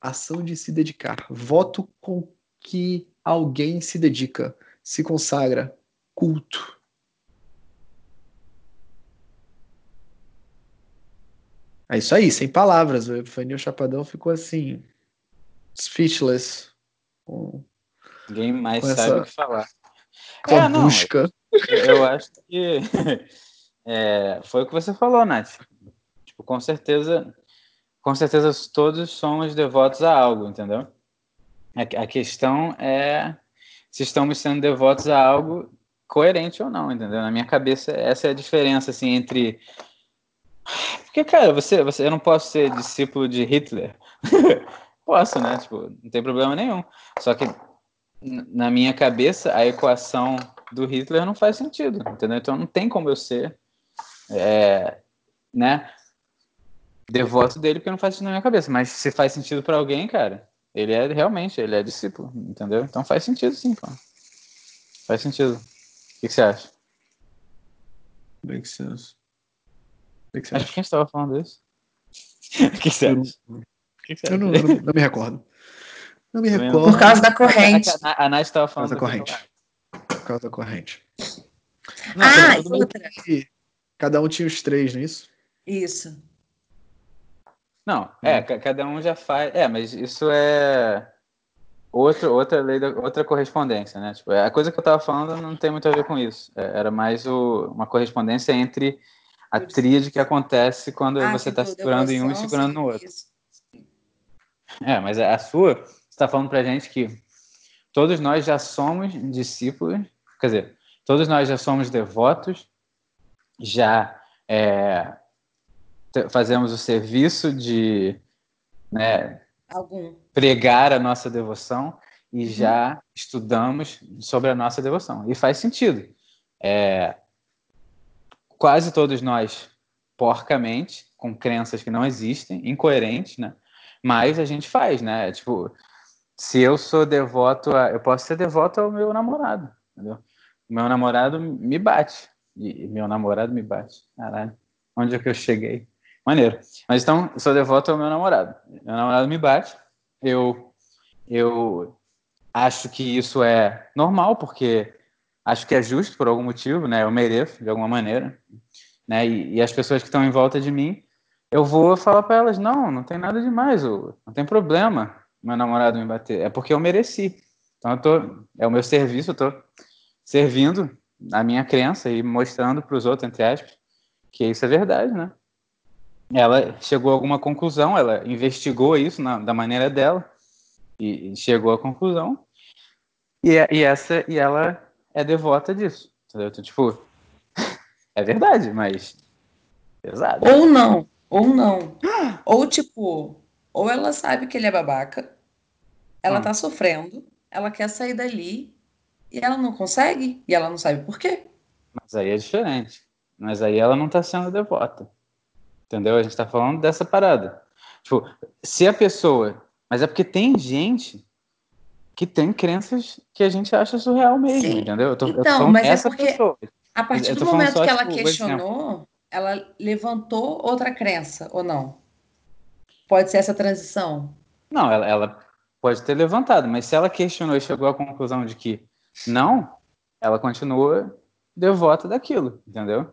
ação de se dedicar, voto com que alguém se dedica, se consagra, culto. É isso aí, sem palavras. O Epifanio Chapadão ficou assim, speechless. Com, Ninguém mais sabe essa, o que falar. Com é, a não, busca. Eu, eu acho que é, foi o que você falou, Nath. Tipo, com certeza, com certeza todos somos devotos a algo, entendeu? A, a questão é se estamos sendo devotos a algo coerente ou não, entendeu? Na minha cabeça, essa é a diferença assim entre porque, cara, você, você, eu não posso ser discípulo de Hitler. posso, né? Tipo, não tem problema nenhum. Só que na minha cabeça, a equação do Hitler não faz sentido, entendeu? Então não tem como eu ser, é, né? Devoto dele porque não faz sentido na minha cabeça. Mas se faz sentido para alguém, cara, ele é realmente, ele é discípulo, entendeu? Então faz sentido sim, pô. Faz sentido. O que, que você acha? Makes sense. Que que Acho que quem estava falando isso? O que você acha? Eu, não, não, não, me recordo. Não me recordo. Por causa da corrente. A, a, a Nath estava falando. Por causa da corrente. Por causa da corrente. Não, ah, e outra. Cada um tinha os três, não é isso? Isso. Não, é, hum. cada um já faz. É, mas isso é outra, outra lei, da, outra correspondência, né? Tipo, a coisa que eu estava falando não tem muito a ver com isso. É, era mais o, uma correspondência entre a tríade que acontece quando ah, você está segurando em um e segurando no outro. Isso. É, mas a sua está falando para gente que todos nós já somos discípulos, quer dizer, todos nós já somos devotos, já é, fazemos o serviço de né, pregar a nossa devoção e uhum. já estudamos sobre a nossa devoção. E faz sentido. É, quase todos nós, porcamente, com crenças que não existem, incoerentes, né? Mas a gente faz, né? Tipo, se eu sou devoto a. Eu posso ser devoto ao meu namorado, entendeu? Meu namorado me bate. E meu namorado me bate. Caralho. Onde é que eu cheguei? Maneiro. Mas então, sou devoto ao meu namorado. Meu namorado me bate. Eu, eu acho que isso é normal, porque acho que é justo por algum motivo, né? Eu mereço de alguma maneira, né? E, e as pessoas que estão em volta de mim, eu vou falar para elas: não, não tem nada demais, não tem problema meu namorado me bater, é porque eu mereci. Então eu tô, é o meu serviço, eu tô servindo a minha crença e mostrando para os outros, entre aspas, que isso é verdade, né? Ela chegou a alguma conclusão, ela investigou isso na, da maneira dela e, chegou à conclusão. E, e essa e ela é devota disso. Entendeu? Então, tipo, é verdade, mas pesado. Ou não, ou não. Ou tipo, ou ela sabe que ele é babaca, ela hum. tá sofrendo, ela quer sair dali e ela não consegue e ela não sabe por quê. Mas aí é diferente. Mas aí ela não tá sendo devota. Entendeu? A gente tá falando dessa parada. Tipo, se a pessoa. Mas é porque tem gente que tem crenças que a gente acha surreal mesmo, Sim. entendeu? Eu tô, então, eu mas é porque pessoa. a partir do momento que ela tipo, questionou, ela levantou outra crença, ou não? Pode ser essa transição? Não, ela, ela pode ter levantado, mas se ela questionou e chegou à conclusão de que não, ela continua devota daquilo, entendeu?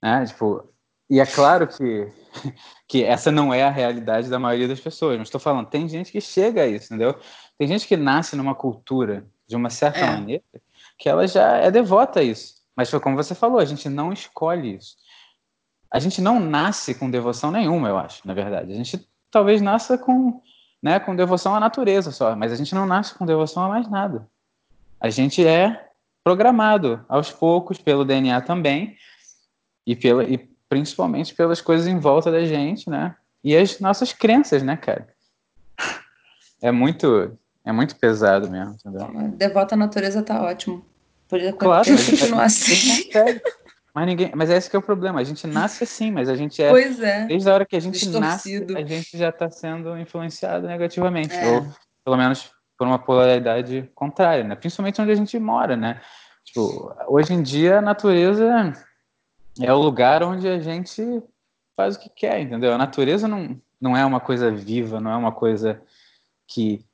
É, tipo, e é claro que, que essa não é a realidade da maioria das pessoas. Mas estou falando, tem gente que chega a isso, entendeu? Tem gente que nasce numa cultura de uma certa é. maneira que ela já é devota a isso. Mas foi como você falou, a gente não escolhe isso. A gente não nasce com devoção nenhuma, eu acho, na verdade. A gente talvez nasça com, né, com devoção à natureza só, mas a gente não nasce com devoção a mais nada. A gente é programado aos poucos pelo DNA também e pela e principalmente pelas coisas em volta da gente, né? E as nossas crenças, né, cara? é muito, é muito pesado mesmo, entendeu? Devota à natureza tá ótimo. Podia claro, continuar assim. Mas ninguém, mas esse que é o problema. A gente nasce assim, mas a gente é. Pois é. Desde a hora que a gente Distorcido. nasce, a gente já está sendo influenciado negativamente, é. ou pelo menos por uma polaridade contrária, né? Principalmente onde a gente mora, né? Tipo, hoje em dia a natureza é o lugar onde a gente faz o que quer, entendeu? A natureza não, não é uma coisa viva, não é uma coisa que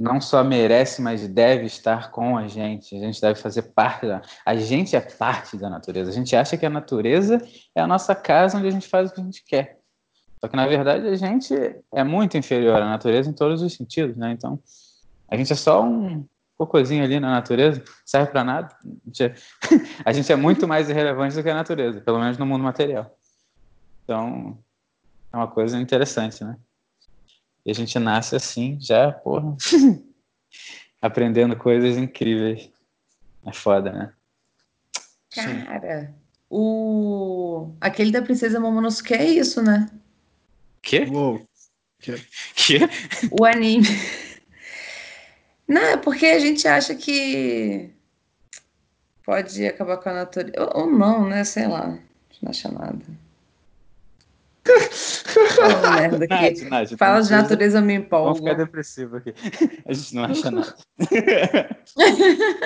não só merece, mas deve estar com a gente. A gente deve fazer parte da. A gente é parte da natureza. A gente acha que a natureza é a nossa casa onde a gente faz o que a gente quer. Só que na verdade a gente é muito inferior à natureza em todos os sentidos, né? Então a gente é só um cocôzinho ali na natureza, serve para nada. A gente, é... a gente é muito mais irrelevante do que a natureza, pelo menos no mundo material. Então é uma coisa interessante, né? E a gente nasce assim, já, porra, aprendendo coisas incríveis. É foda, né? Cara, o... aquele da Princesa Momonosuke é isso, né? Quê? Uou. Quê? O anime. Não, é porque a gente acha que pode acabar com a natureza. Ou não, né? Sei lá. A gente não acha nada. Fala merda aqui. Nath, Nath, Fala de natureza, eu me empolgo. Vamos ficar depressivo aqui. A gente não acha nada.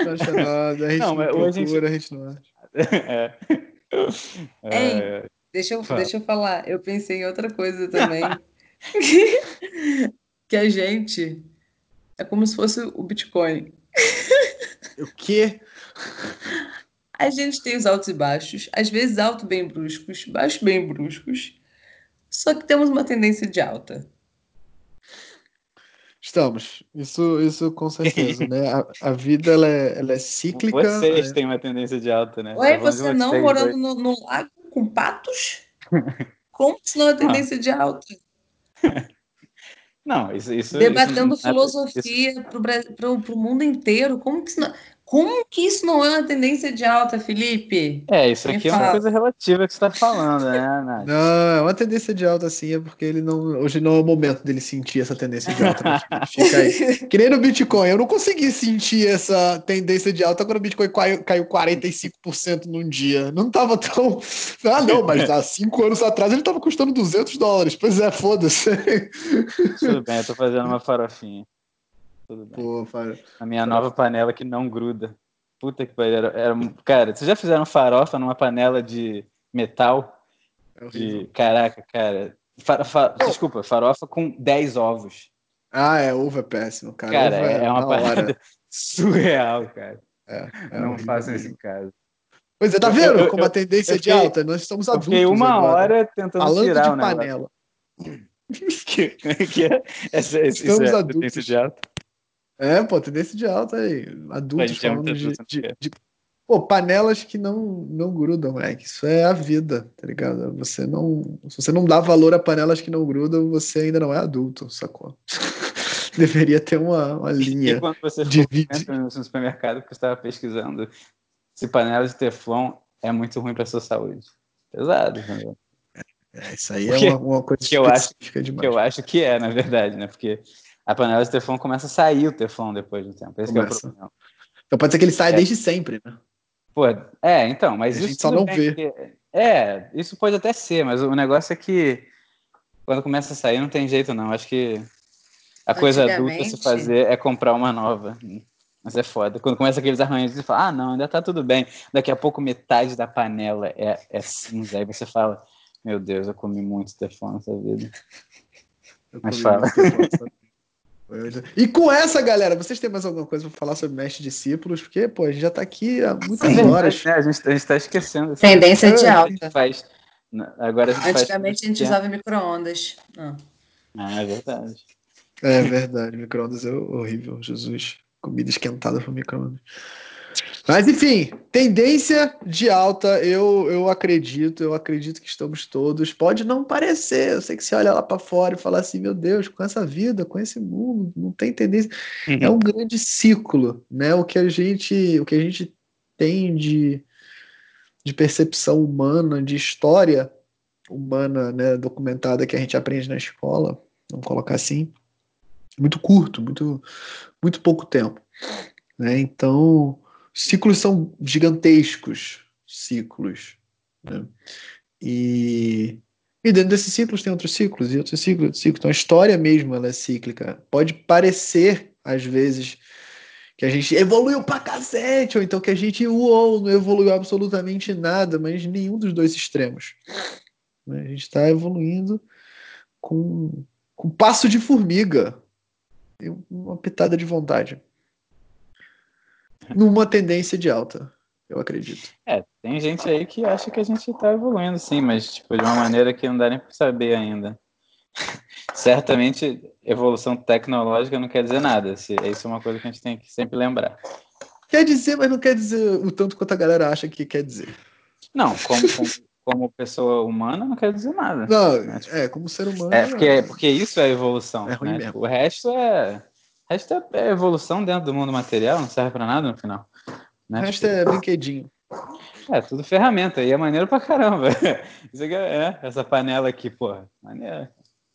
Não acha nada, a gente não, não procura, a gente... a gente não acha. É. É... deixa, eu, deixa eu falar. Eu pensei em outra coisa também. que a gente é como se fosse o Bitcoin. O quê? A gente tem os altos e baixos, às vezes alto bem bruscos, baixo bem bruscos, só que temos uma tendência de alta. Estamos, isso, isso com certeza, né? A, a vida ela é, ela é cíclica. Vocês é... têm uma tendência de alta, né? Ué, você não morando no, no, lago com patos? Como se não é tendência de alta? Não, isso. isso Debatendo isso, filosofia para o mundo inteiro. Como que isso não. Como que isso não é uma tendência de alta, Felipe? É, isso aqui é uma coisa relativa que você está falando, né, Nath? Não, é uma tendência de alta, sim, é porque ele não. Hoje não é o momento dele sentir essa tendência de alta. Né? Fica aí. Que nem no Bitcoin, eu não consegui sentir essa tendência de alta quando o Bitcoin caiu, caiu 45% num dia. Não tava tão. Ah, não, mas há cinco anos atrás ele tava custando 200 dólares. Pois é, foda-se. Tudo bem, eu tô fazendo uma farofinha. Tudo bem. Pô, A minha nova panela que não gruda. Puta que pariu. Era, era, cara, vocês já fizeram farofa numa panela de metal? É de, caraca, cara. Fa, fa, desculpa, farofa com 10 ovos. Ah, é, ovo é péssimo, cara. Cara, é, é, uma parada surreal, cara. É, é não façam isso em casa. Pois é, tá vendo eu, como a tendência é de alta? Nós estamos adultos. Fiquei uma agora. hora tentando Falando tirar de panela. que, que é? Essa, estamos isso é adultos. tendência de alta? É, pô, tendência de alta aí. Adultos falando de, de, de, Pô, panelas que não, não grudam, moleque. Isso é a vida, tá ligado? Você não. Se você não dá valor a panelas que não grudam, você ainda não é adulto, sacou? Deveria ter uma, uma linha. E quando você de vídeo. no supermercado que você estava pesquisando se panela de Teflon é muito ruim para sua saúde. Pesado? É, isso aí Porque, é uma, uma coisa que eu acho demais. que eu acho que é, na verdade, né? Porque a panela de teflon começa a sair o teflon depois do tempo. Esse é o problema. Então pode ser que ele saia é. desde sempre, né? Pô, é, então, mas a isso gente só não vê. Que, é, isso pode até ser, mas o negócio é que quando começa a sair não tem jeito não. Acho que a coisa adulta se fazer é comprar uma nova. Mas é foda. Quando começa aqueles arranjos, você fala, ah, não, ainda tá tudo bem. Daqui a pouco metade da panela é, é cinza. Aí você fala, meu Deus, eu comi muito teflon nessa vida. Eu Mas fala. E com essa, galera, vocês têm mais alguma coisa para falar sobre mestre discípulos? Porque, pô, a gente já está aqui há muitas Sim, horas. É, a gente está esquecendo. Tendência de alta. Faz, agora a Antigamente a gente usava micro-ondas. Ah, é verdade. É verdade, micro-ondas é horrível, Jesus. Comida esquentada por micro-ondas. Mas enfim, tendência de alta, eu, eu acredito, eu acredito que estamos todos. Pode não parecer, eu sei que você olha lá para fora e fala assim, meu Deus, com essa vida, com esse mundo, não tem tendência. Uhum. É um grande ciclo, né? O que a gente, o que a gente tem de, de percepção humana, de história humana, né, documentada que a gente aprende na escola, vamos colocar assim, muito curto, muito, muito pouco tempo. Né? Então, ciclos são gigantescos ciclos. Né? E, e dentro desses ciclos tem outros ciclos e outros ciclos, outros ciclos. Então a história mesmo ela é cíclica. Pode parecer, às vezes, que a gente evoluiu pra cacete, ou então que a gente uou, não evoluiu absolutamente nada, mas nenhum dos dois extremos. Né? A gente está evoluindo com, com passo de formiga e uma pitada de vontade. Numa tendência de alta, eu acredito. É, tem gente aí que acha que a gente está evoluindo, sim, mas tipo, de uma maneira que não dá nem para saber ainda. Certamente, evolução tecnológica não quer dizer nada. Isso é uma coisa que a gente tem que sempre lembrar. Quer dizer, mas não quer dizer o tanto quanto a galera acha que quer dizer. Não, como, como, como pessoa humana não quer dizer nada. Não, né? tipo, é, como ser humano. É porque, é, porque isso é evolução. É né? O resto é. O resto é, é evolução dentro do mundo material, não serve para nada no final. Né? O resto é brinquedinho. É, tudo ferramenta, e é maneiro pra caramba. Isso aqui é, é, essa panela aqui, porra, maneiro.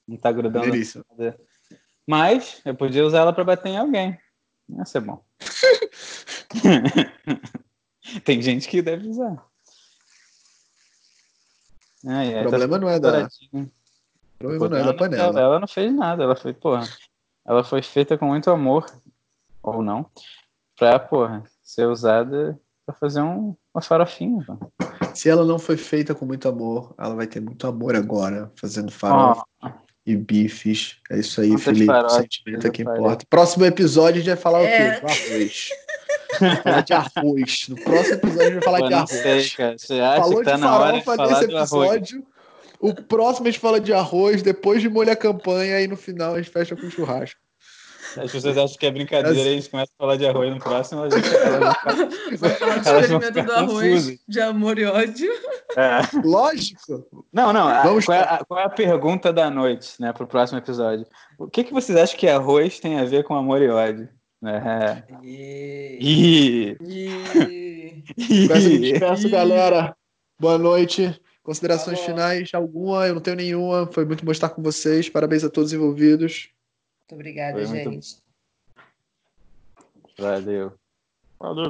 Não tá grudando. Maneiríssimo. nada. Mas eu podia usar ela pra bater em alguém. Ia ser bom. Tem gente que deve usar. Ai, O ai, problema não é da, o problema não é da Ela panela. Ela não fez nada, ela foi, porra. Ela foi feita com muito amor, ou não, pra, porra, ser usada pra fazer um, uma farofinha. pô. Se ela não foi feita com muito amor, ela vai ter muito amor agora, fazendo farofa Ó, e bifes. É isso aí, Quantas Felipe. O farofas, sentimento é que importa. Próximo episódio a gente vai falar É. o quê? Do arroz. Vai falar de arroz. No próximo episódio a gente vai falar pô, de arroz. sei, cara. Você acha Falou que tá de na hora de farofa falar nesse episódio. O próximo a gente fala de arroz, depois de molha a campanha e no final a gente fecha com churrasco. As pessoas acham que é brincadeira e a gente começa a falar de arroz no próximo. A gente, elas Vai falar do Elas vão experimento ficar do arroz de amor e ódio. É. Lógico. Não, não. a- Vamos qual, é a, qual é a pergunta da noite, né, pro próximo episódio? O que, que vocês acham que arroz tem a ver com amor e ódio? É. E... Ih. E... Com essa eu despeço, galera. Boa noite. Considerações finais? Alguma? Eu não tenho nenhuma. Foi muito bom estar com vocês. Parabéns a todos os envolvidos. Muito obrigada, Foi muito gente. Valeu. Valeu,